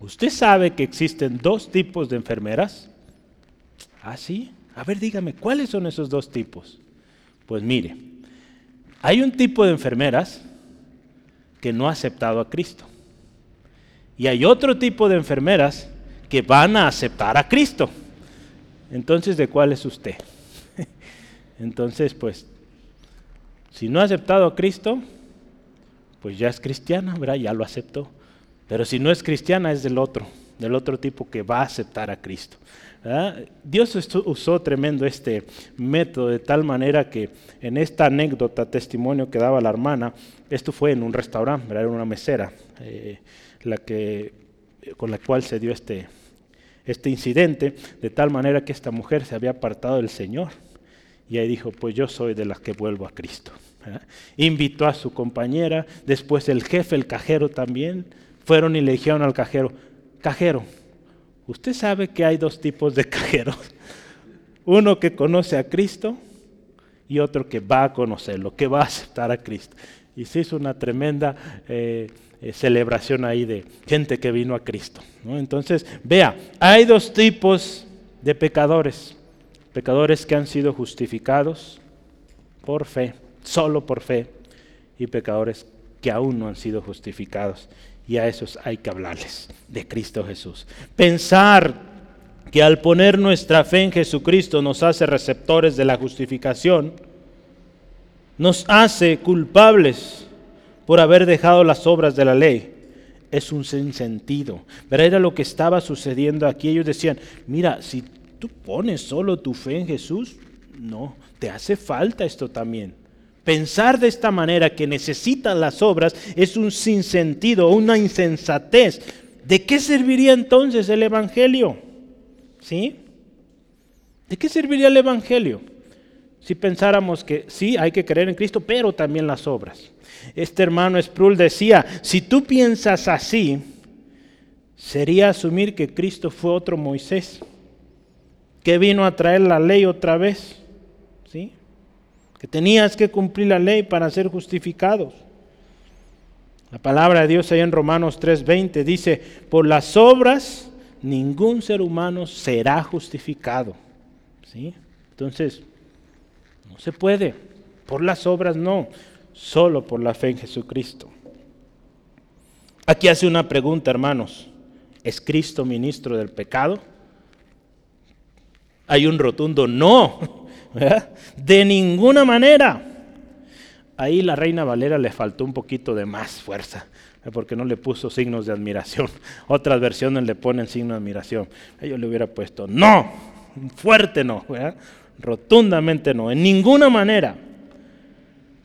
¿usted sabe que existen dos tipos de enfermeras? Ah, sí. A ver, dígame, ¿cuáles son esos dos tipos? Pues mire, hay un tipo de enfermeras que no ha aceptado a Cristo. Y hay otro tipo de enfermeras que van a aceptar a Cristo. Entonces, ¿de cuál es usted? Entonces, pues, si no ha aceptado a Cristo, pues ya es cristiana, ¿verdad? Ya lo aceptó. Pero si no es cristiana, es del otro, del otro tipo que va a aceptar a Cristo. Dios usó tremendo este método de tal manera que en esta anécdota, testimonio que daba la hermana, esto fue en un restaurante, era una mesera, eh, la que, con la cual se dio este, este incidente, de tal manera que esta mujer se había apartado del Señor. Y ahí dijo, pues yo soy de las que vuelvo a Cristo. Invitó a su compañera, después el jefe, el cajero también, fueron y le dijeron al cajero, cajero, Usted sabe que hay dos tipos de cajeros. Uno que conoce a Cristo y otro que va a conocerlo, que va a aceptar a Cristo. Y se hizo una tremenda eh, eh, celebración ahí de gente que vino a Cristo. Entonces, vea, hay dos tipos de pecadores. Pecadores que han sido justificados por fe, solo por fe, y pecadores que aún no han sido justificados y a esos hay que hablarles de Cristo Jesús. Pensar que al poner nuestra fe en Jesucristo nos hace receptores de la justificación, nos hace culpables por haber dejado las obras de la ley. Es un sinsentido. Pero era lo que estaba sucediendo aquí. Ellos decían, mira, si tú pones solo tu fe en Jesús, no, te hace falta esto también. Pensar de esta manera que necesitan las obras es un sinsentido, una insensatez. ¿De qué serviría entonces el Evangelio? ¿Sí? ¿De qué serviría el Evangelio? Si pensáramos que sí, hay que creer en Cristo, pero también las obras. Este hermano Sproul decía, si tú piensas así, sería asumir que Cristo fue otro Moisés, que vino a traer la ley otra vez. Que tenías que cumplir la ley para ser justificados. La palabra de Dios ahí en Romanos 3:20 dice, por las obras ningún ser humano será justificado. ¿Sí? Entonces, no se puede. Por las obras no, solo por la fe en Jesucristo. Aquí hace una pregunta, hermanos. ¿Es Cristo ministro del pecado? Hay un rotundo no. De ninguna manera. Ahí la reina Valera le faltó un poquito de más fuerza, porque no le puso signos de admiración. Otras versiones le ponen signos de admiración. Yo le hubiera puesto no, fuerte no, rotundamente no, en ninguna manera.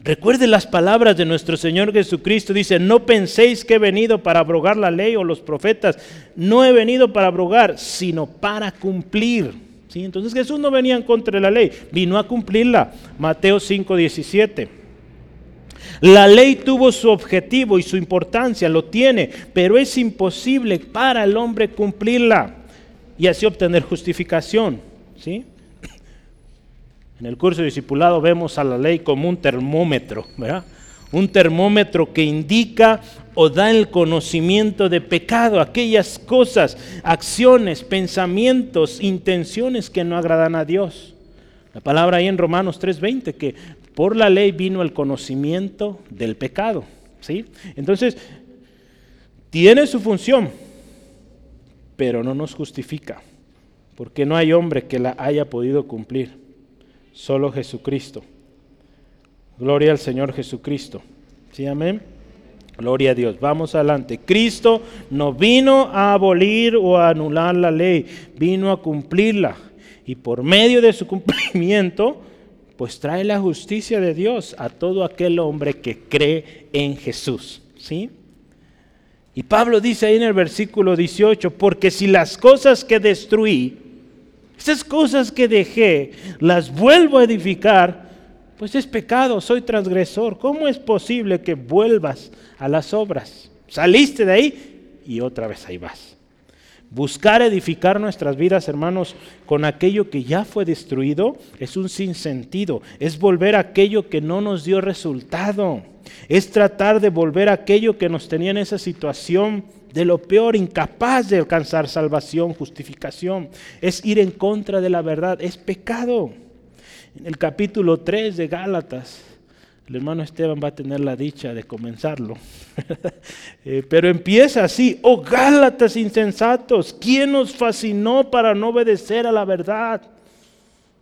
Recuerde las palabras de nuestro Señor Jesucristo. Dice, no penséis que he venido para abrogar la ley o los profetas. No he venido para abrogar, sino para cumplir. Entonces Jesús no venía en contra de la ley, vino a cumplirla. Mateo 5:17. La ley tuvo su objetivo y su importancia, lo tiene, pero es imposible para el hombre cumplirla y así obtener justificación. ¿sí? En el curso de discipulado vemos a la ley como un termómetro, ¿verdad? Un termómetro que indica o da el conocimiento de pecado, aquellas cosas, acciones, pensamientos, intenciones que no agradan a Dios. La palabra ahí en Romanos 3:20, que por la ley vino el conocimiento del pecado. ¿sí? Entonces, tiene su función, pero no nos justifica, porque no hay hombre que la haya podido cumplir, solo Jesucristo. Gloria al Señor Jesucristo. ¿Sí, amén? Gloria a Dios. Vamos adelante. Cristo no vino a abolir o a anular la ley, vino a cumplirla. Y por medio de su cumplimiento, pues trae la justicia de Dios a todo aquel hombre que cree en Jesús. ¿Sí? Y Pablo dice ahí en el versículo 18, porque si las cosas que destruí Esas cosas que dejé, las vuelvo a edificar, pues es pecado, soy transgresor. ¿Cómo es posible que vuelvas a las obras? Saliste de ahí y otra vez ahí vas. Buscar edificar nuestras vidas, hermanos, con aquello que ya fue destruido es un sinsentido. Es volver a aquello que no nos dio resultado. Es tratar de volver a aquello que nos tenía en esa situación de lo peor, incapaz de alcanzar salvación, justificación. Es ir en contra de la verdad. Es pecado. El capítulo 3 de Gálatas, el hermano Esteban va a tener la dicha de comenzarlo. Eh, pero empieza así, oh Gálatas insensatos, ¿quién nos fascinó para no obedecer a la verdad?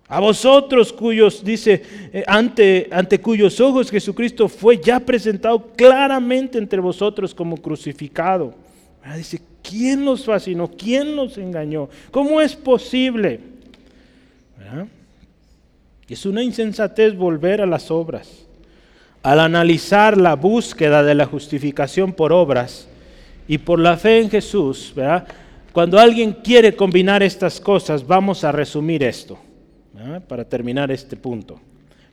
A vosotros cuyos, dice, eh, ante, ante cuyos ojos Jesucristo fue ya presentado claramente entre vosotros como crucificado. Dice, ¿quién nos fascinó? ¿Quién nos engañó? ¿Cómo es posible? Es una insensatez volver a las obras al analizar la búsqueda de la justificación por obras y por la fe en Jesús, cuando alguien quiere combinar estas cosas, vamos a resumir esto, para terminar este punto.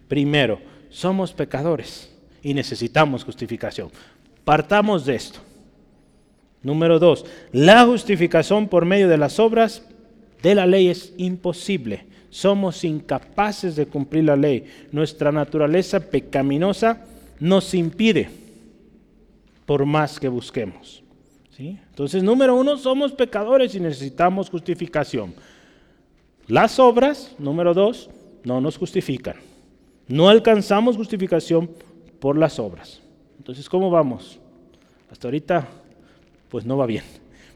Primero, somos pecadores y necesitamos justificación. Partamos de esto. Número dos, la justificación por medio de las obras de la ley es imposible somos incapaces de cumplir la ley. Nuestra naturaleza pecaminosa nos impide, por más que busquemos. Entonces, número uno, somos pecadores y necesitamos justificación. Las obras, número dos, no nos justifican. No alcanzamos justificación por las obras. Entonces, ¿cómo vamos? Hasta ahorita, pues no va bien.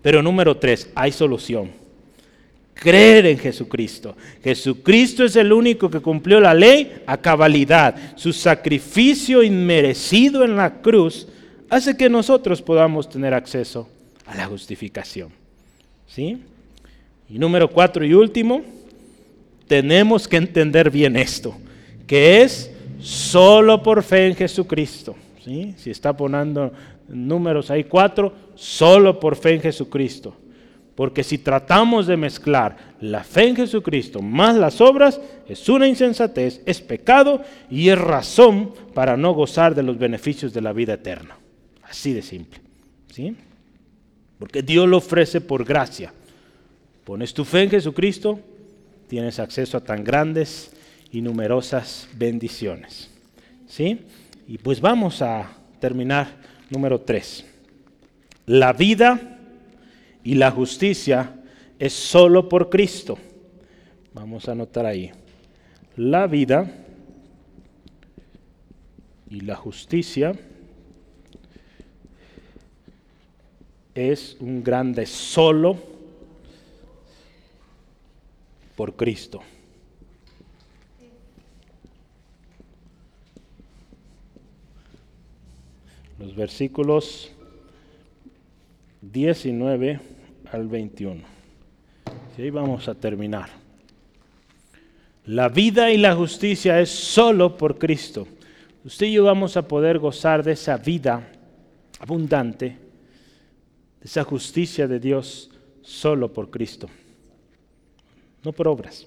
Pero número tres, hay solución creer en Jesucristo. Jesucristo es el único que cumplió la ley a cabalidad. Su sacrificio inmerecido en la cruz hace que nosotros podamos tener acceso a la justificación. ¿Sí? Y número cuatro y último, tenemos que entender bien esto, que es solo por fe en Jesucristo. ¿Sí? Si está poniendo números ahí cuatro, solo por fe en Jesucristo. Porque si tratamos de mezclar la fe en Jesucristo más las obras, es una insensatez, es pecado y es razón para no gozar de los beneficios de la vida eterna. Así de simple. ¿sí? Porque Dios lo ofrece por gracia. Pones tu fe en Jesucristo, tienes acceso a tan grandes y numerosas bendiciones. ¿sí? Y pues vamos a terminar número 3. La vida y la justicia es solo por Cristo. Vamos a anotar ahí. La vida y la justicia es un grande solo por Cristo. Los versículos 19 al 21. Y ahí vamos a terminar. La vida y la justicia es solo por Cristo. Usted y yo vamos a poder gozar de esa vida abundante, de esa justicia de Dios solo por Cristo, no por obras.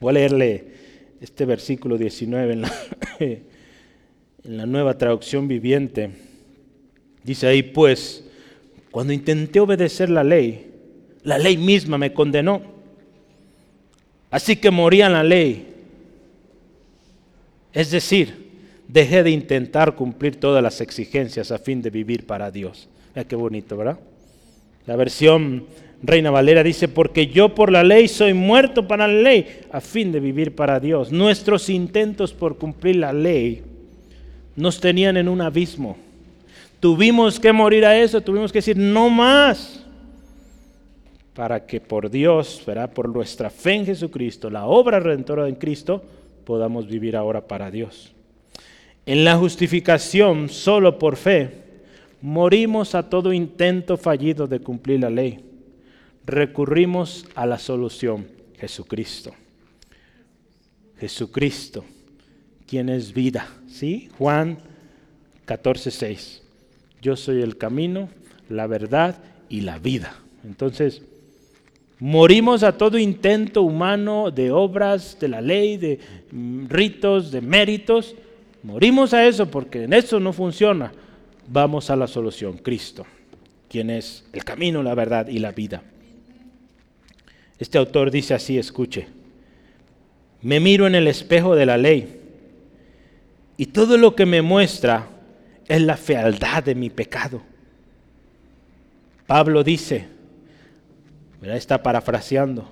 Voy a leerle este versículo 19 en la, en la nueva traducción viviente. Dice ahí, pues, cuando intenté obedecer la ley, la ley misma me condenó. Así que morí en la ley. Es decir, dejé de intentar cumplir todas las exigencias a fin de vivir para Dios. Mira qué bonito, ¿verdad? La versión Reina Valera dice, porque yo por la ley soy muerto para la ley, a fin de vivir para Dios. Nuestros intentos por cumplir la ley nos tenían en un abismo Tuvimos que morir a eso, tuvimos que decir no más. Para que por Dios, por nuestra fe en Jesucristo, la obra redentora en Cristo, podamos vivir ahora para Dios. En la justificación, solo por fe, morimos a todo intento fallido de cumplir la ley. Recurrimos a la solución, Jesucristo. Jesucristo, quien es vida. ¿Sí? Juan 14, 6 yo soy el camino, la verdad y la vida. Entonces, Morimos a todo intento humano de obras, de la ley, de mm, ritos, de méritos. Morimos a eso porque en eso no funciona. Vamos a la solución, Cristo, quien es el camino, la verdad y la vida. Este autor dice así, escuche, me miro en el espejo de la ley y todo lo que me muestra es la fealdad de mi pecado. Pablo dice, está parafraseando,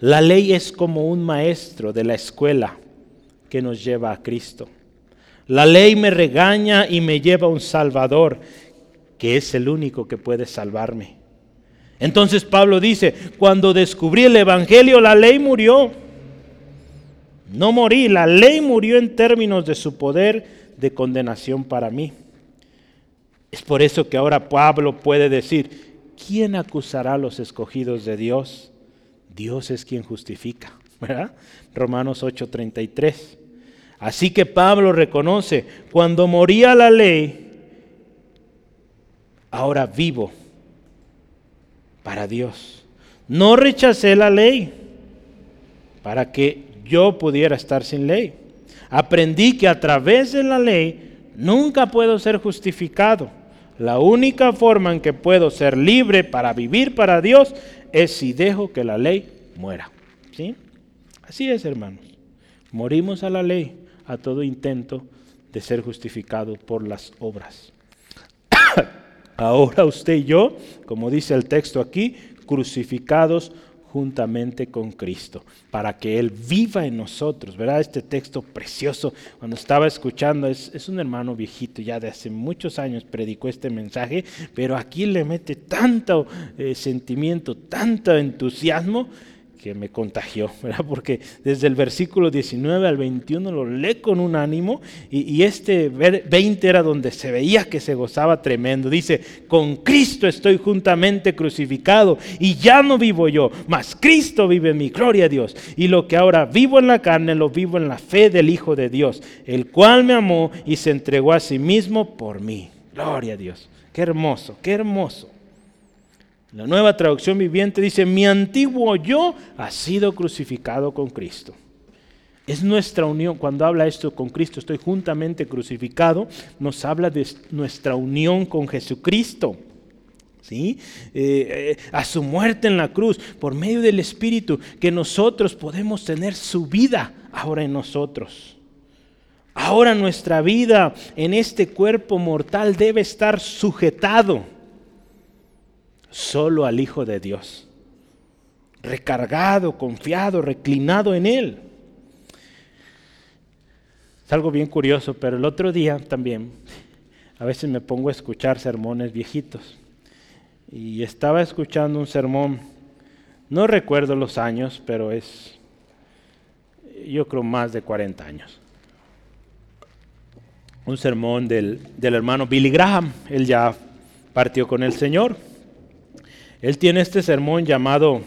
la ley es como un maestro de la escuela que nos lleva a Cristo. La ley me regaña y me lleva a un Salvador, que es el único que puede salvarme. Entonces Pablo dice, cuando descubrí el Evangelio, la ley murió. No morí, la ley murió en términos de su poder de condenación para mí. Es por eso que ahora Pablo puede decir, ¿quién acusará a los escogidos de Dios? Dios es quien justifica, ¿verdad? Romanos 8:33. Así que Pablo reconoce, cuando moría la ley, ahora vivo para Dios. No rechacé la ley para que yo pudiera estar sin ley. Aprendí que a través de la ley nunca puedo ser justificado. La única forma en que puedo ser libre para vivir para Dios es si dejo que la ley muera. ¿Sí? Así es, hermanos. Morimos a la ley, a todo intento de ser justificado por las obras. Ahora usted y yo, como dice el texto aquí, crucificados juntamente con Cristo, para que Él viva en nosotros. ¿Verdad? Este texto precioso, cuando estaba escuchando, es, un hermano viejito, ya de hace muchos años predicó este mensaje, pero aquí le mete tanto eh, sentimiento, tanto entusiasmo, que me contagió, ¿verdad? porque desde el versículo 19 al 21 lo lee con un ánimo y, este 20 era donde se veía que se gozaba tremendo. Dice, con Cristo estoy juntamente crucificado y ya no vivo yo, mas Cristo vive en mi, gloria a Dios. Y lo que ahora vivo en la carne lo vivo en la fe del Hijo de Dios, el cual me amó y se entregó a sí mismo por mí. Gloria a Dios. Qué hermoso, qué hermoso. La nueva traducción viviente dice, mi antiguo yo ha sido crucificado con Cristo. Es nuestra unión, cuando habla esto con Cristo, estoy juntamente crucificado, nos habla de nuestra unión con Jesucristo. ¿Sí? Eh, eh, a su muerte en la cruz, por medio del Espíritu, que nosotros podemos tener su vida ahora en nosotros. Ahora nuestra vida en este cuerpo mortal debe estar sujetado solo al Hijo de Dios, recargado, confiado, reclinado en Él. Es algo bien curioso, pero el otro día también, a veces me pongo a escuchar sermones viejitos. Y estaba escuchando un sermón, no recuerdo los años, pero es, yo creo, más de 40 años. Un sermón del, del hermano Billy Graham, él ya partió con el Señor. Él tiene este sermón llamado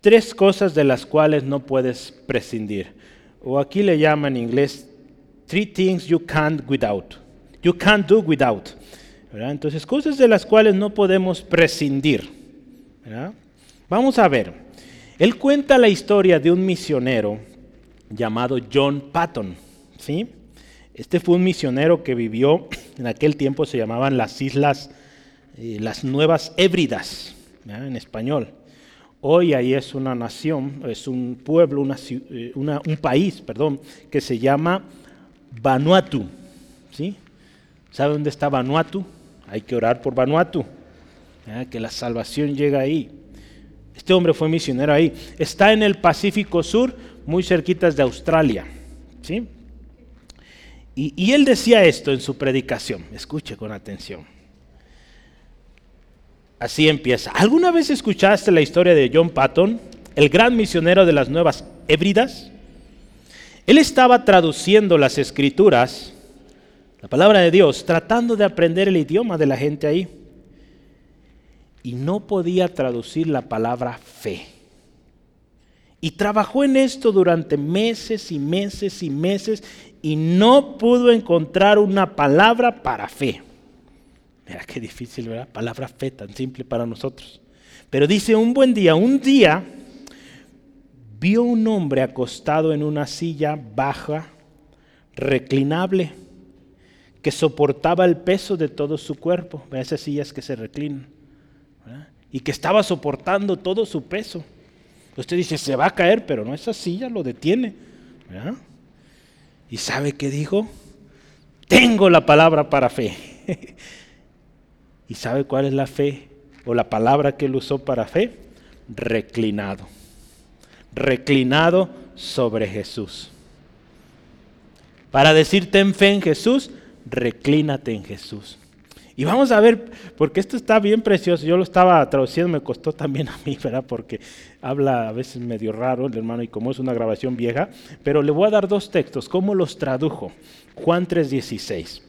Tres cosas de las cuales no puedes prescindir. O aquí le llama en inglés Three things you can't without. You can't do without. Entonces, cosas de las cuales no podemos prescindir. Vamos a ver. Él cuenta la historia de un misionero llamado John Patton. ¿sí? Este fue un misionero que vivió, en aquel tiempo se llamaban las Islas eh, las Nuevas Hébridas, en español. Hoy ahí es una nación, es un pueblo, eh, un país, perdón, que se llama Vanuatu. ¿sí? ¿Sabe dónde está Vanuatu? Hay que orar por Vanuatu, que la salvación llega ahí. Este hombre fue misionero ahí. Está en el Pacífico Sur, muy cerquitas de Australia. ¿sí? Y, y él decía esto en su predicación. Escuche con atención. Así empieza. ¿Alguna vez escuchaste la historia de John Patton, el gran misionero de las Nuevas Hébridas? Él estaba traduciendo las escrituras, la palabra de Dios, tratando de aprender el idioma de la gente ahí. Y no podía traducir la palabra fe. Y trabajó en esto durante meses y meses y meses y no pudo encontrar una palabra para fe. Mira qué difícil, ¿verdad? Palabra fe tan simple para nosotros. Pero dice un buen día, un día vio un hombre acostado en una silla baja, reclinable, que soportaba el peso de todo su cuerpo. Esas sillas que se reclinan. Y que estaba soportando todo su peso. Usted dice, se va a caer, pero no, esa silla lo detiene. ¿Y sabe qué dijo? Tengo la palabra para fe. ¿Y sabe cuál es la fe o la palabra que él usó para fe? Reclinado. Reclinado sobre Jesús. Para decirte en fe en Jesús, reclínate en Jesús. Y vamos a ver, porque esto está bien precioso. Yo lo estaba traduciendo, me costó también a mí, ¿verdad? Porque habla a veces medio raro el hermano y como es una grabación vieja. Pero le voy a dar dos textos. ¿Cómo los tradujo? Juan 3:16.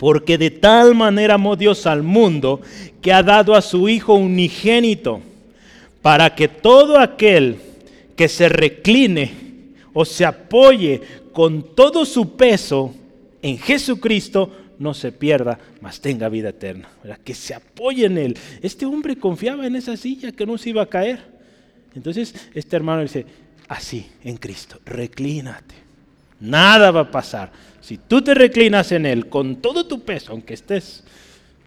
Porque de tal manera amó Dios al mundo que ha dado a su Hijo unigénito para que todo aquel que se recline o se apoye con todo su peso en Jesucristo no se pierda, mas tenga vida eterna. Que se apoye en Él. Este hombre confiaba en esa silla que no se iba a caer. Entonces este hermano dice, así, en Cristo, reclínate. Nada va a pasar. Si tú te reclinas en Él con todo tu peso, aunque estés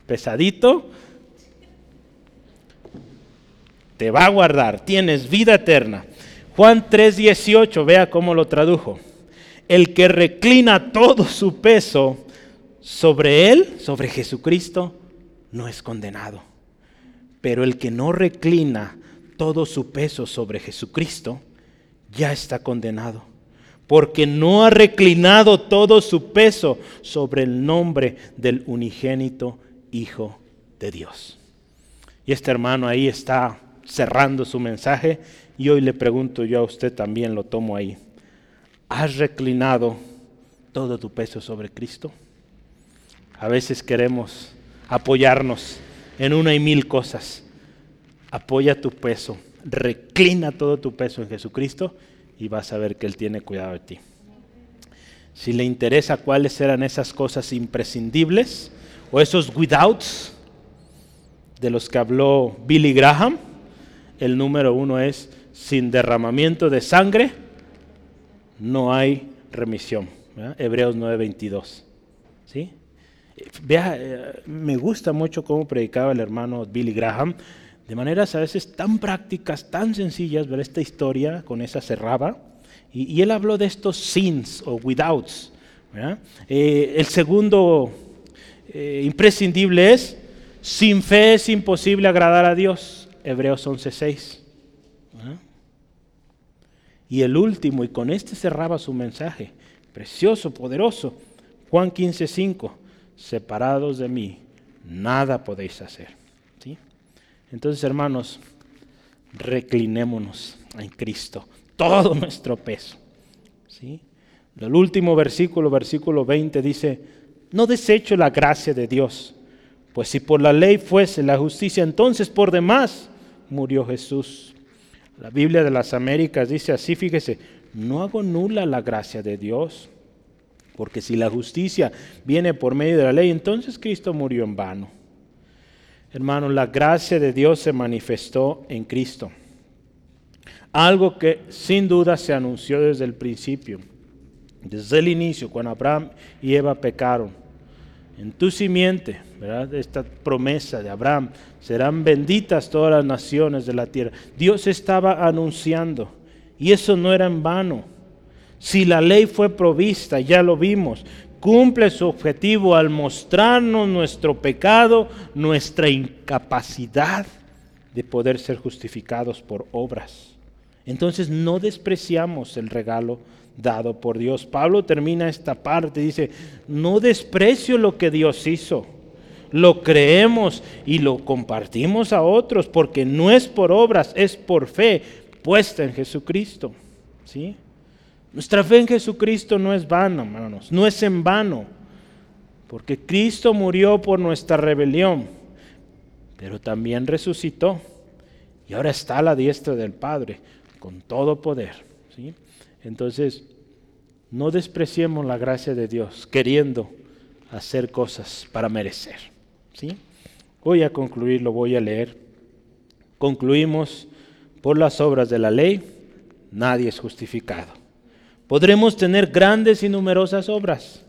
pesadito, te va a guardar. Tienes vida eterna. Juan 3:18, vea cómo lo tradujo. El que reclina todo su peso sobre Él, sobre Jesucristo, no es condenado. Pero el que no reclina todo su peso sobre Jesucristo, ya está condenado porque no ha reclinado todo su peso sobre el nombre del unigénito Hijo de Dios. Y este hermano ahí está cerrando su mensaje y hoy le pregunto yo a usted también, lo tomo ahí. ¿Has reclinado todo tu peso sobre Cristo? A veces queremos apoyarnos en una y mil cosas. Apoya tu peso, reclina todo tu peso en Jesucristo y vas a ver que Él tiene cuidado de ti. Si le interesa cuáles eran esas cosas imprescindibles o esos without de los que habló Billy Graham, el número uno es sin derramamiento de sangre no hay remisión. Hebreos 9:22. ¿Sí? Vea, eh, me gusta mucho cómo predicaba el hermano Billy Graham de maneras a veces tan prácticas, tan sencillas, ver esta historia con esa cerraba. Y, él habló de estos sins o withouts. Eh, el segundo eh, imprescindible es, sin fe es imposible agradar a Dios. Hebreos 11.6. Y el último, y con este cerraba su mensaje, precioso, poderoso, Juan 15.5, separados de mí, nada podéis hacer. Entonces, hermanos, reclinémonos en Cristo, todo nuestro peso. ¿sí? El último versículo, versículo 20, dice, no desecho la gracia de Dios, pues si por la ley fuese la justicia, entonces por demás murió Jesús. La Biblia de las Américas dice así, fíjese, no hago nula la gracia de Dios, porque si la justicia viene por medio de la ley, entonces Cristo murió en vano. Hermano, la gracia de Dios se manifestó en Cristo. Algo que sin duda se anunció desde el principio, desde el inicio, cuando Abraham y Eva pecaron. En tu simiente, ¿verdad? Esta promesa de Abraham, serán benditas todas las naciones de la tierra. Dios estaba anunciando y eso no era en vano. Si la ley fue provista, ya lo vimos, cumple su objetivo al mostrarnos nuestro pecado, nuestra incapacidad de poder ser justificados por obras. Entonces no despreciamos el regalo dado por Dios. Pablo termina esta parte, dice, no desprecio lo que Dios hizo, lo creemos y lo compartimos a otros, porque no es por obras, es por fe puesta en Jesucristo. ¿Sí? Nuestra fe en Jesucristo no es vana, hermanos, no es en vano, porque Cristo murió por nuestra rebelión, pero también resucitó y ahora está a la diestra del Padre con todo poder. ¿sí? Entonces, no despreciemos la gracia de Dios queriendo hacer cosas para merecer. ¿sí? Voy a concluir, lo voy a leer. Concluimos, por las obras de la ley, nadie es justificado. Podremos tener grandes y numerosas obras,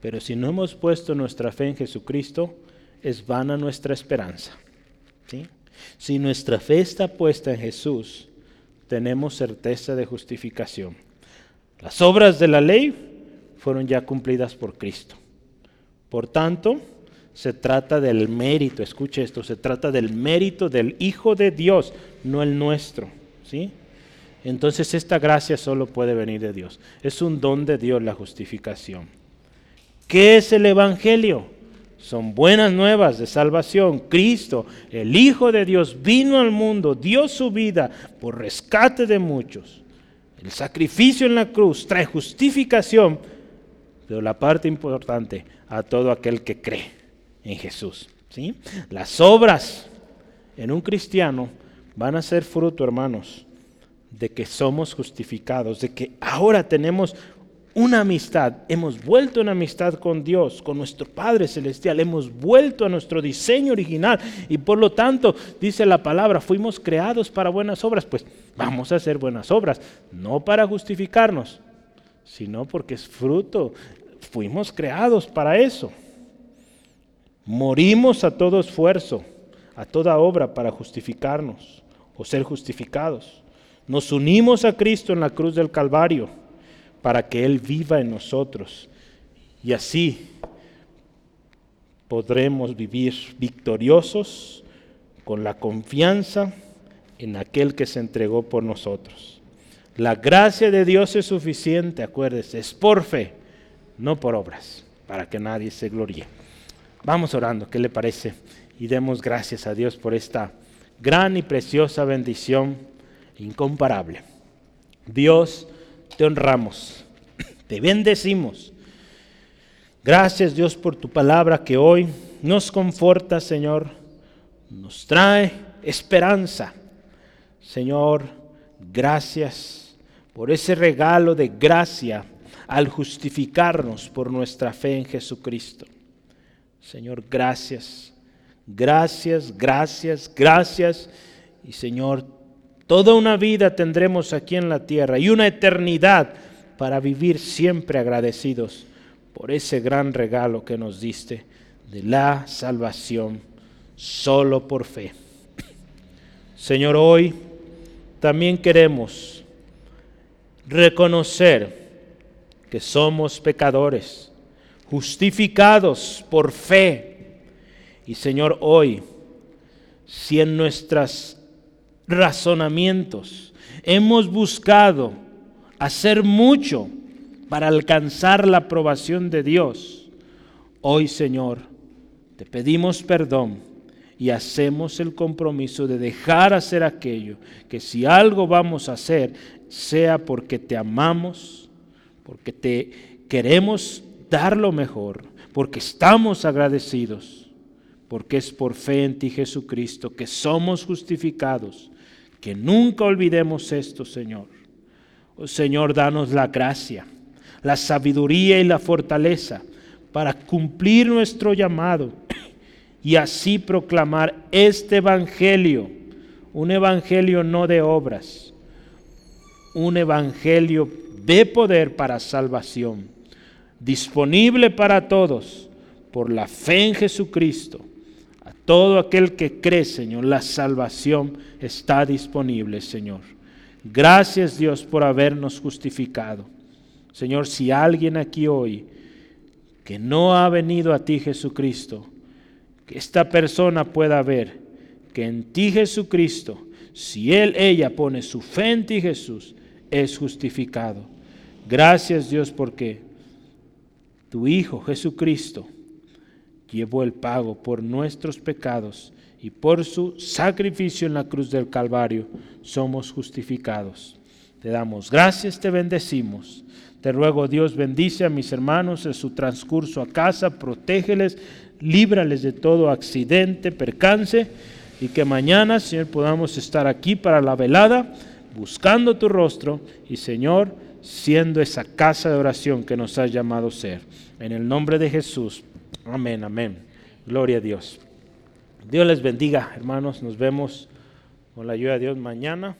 pero si no hemos puesto nuestra fe en Jesucristo, es vana nuestra esperanza. Si nuestra fe está puesta en Jesús, tenemos certeza de justificación. Las obras de la ley fueron ya cumplidas por Cristo. Por tanto, se trata del mérito, escuche esto, se trata del mérito del Hijo de Dios, no el nuestro. ¿sí? Entonces esta gracia solo puede venir de Dios. Es un don de Dios la justificación. ¿Qué es el Evangelio? Son buenas nuevas de salvación. Cristo, el Hijo de Dios, vino al mundo, dio su vida por rescate de muchos. El sacrificio en la cruz trae justificación, pero la parte importante, a todo aquel que cree en Jesús. ¿sí? Las obras en un cristiano van a ser fruto, hermanos, de que somos justificados, de que ahora tenemos una amistad, hemos vuelto en amistad con Dios, con nuestro Padre Celestial, hemos vuelto a nuestro diseño original y por lo tanto, dice la palabra, fuimos creados para buenas obras, pues vamos a hacer buenas obras, no para justificarnos, sino porque es fruto, fuimos creados para eso. Morimos a todo esfuerzo, a toda obra para justificarnos o ser justificados. Nos unimos a Cristo en la cruz del Calvario para que Él viva en nosotros. Y así podremos vivir victoriosos con la confianza en aquel que se entregó por nosotros. La gracia de Dios es suficiente, acuérdese, es por fe, no por obras, para que nadie se gloríe. Vamos orando, ¿qué le parece? Y demos gracias a Dios por esta gran y preciosa bendición incomparable. Dios, te honramos, te bendecimos. Gracias Dios por tu palabra que hoy nos conforta, Señor, nos trae esperanza. Señor, gracias por ese regalo de gracia al justificarnos por nuestra fe en Jesucristo. Señor, gracias, gracias, gracias, gracias. Y Señor, Toda una vida tendremos aquí en la tierra y una eternidad para vivir siempre agradecidos por ese gran regalo que nos diste de la salvación solo por fe. Señor, hoy también queremos reconocer que somos pecadores, justificados por fe. Y Señor, hoy, si en nuestras razonamientos. Hemos buscado hacer mucho para alcanzar la aprobación de Dios. Hoy, Señor, te pedimos perdón y hacemos el compromiso de dejar hacer aquello que si algo vamos a hacer, sea porque te amamos, porque te queremos dar lo mejor, porque estamos agradecidos, porque es por fe en ti Jesucristo que somos justificados que nunca olvidemos esto, Señor. Oh, Señor, danos la gracia, la sabiduría y la fortaleza para cumplir nuestro llamado y así proclamar este Evangelio, un Evangelio no de obras, un Evangelio de poder para salvación, disponible para todos por la fe en Jesucristo todo aquel que cree, Señor, la salvación está disponible, Señor. Gracias, Dios, por habernos justificado. Señor, si alguien aquí hoy que no ha venido a ti, Jesucristo, que esta persona pueda ver que en ti, Jesucristo, si él, ella pone su fe en ti, Jesús, es justificado. Gracias, Dios, porque tu Hijo, Jesucristo, llevó el pago por nuestros pecados y por su sacrificio en la cruz del Calvario somos justificados. Te damos gracias, te bendecimos. Te ruego, Dios, bendice a mis hermanos en su transcurso a casa, protégeles, líbrales de todo accidente, percance, y que mañana, Señor, podamos estar aquí para la velada, buscando tu rostro y, Señor, siendo esa casa de oración que nos has llamado ser. En el nombre de Jesús. Amén, amén. Gloria a Dios. Dios les bendiga, hermanos. Nos vemos con la ayuda de Dios mañana.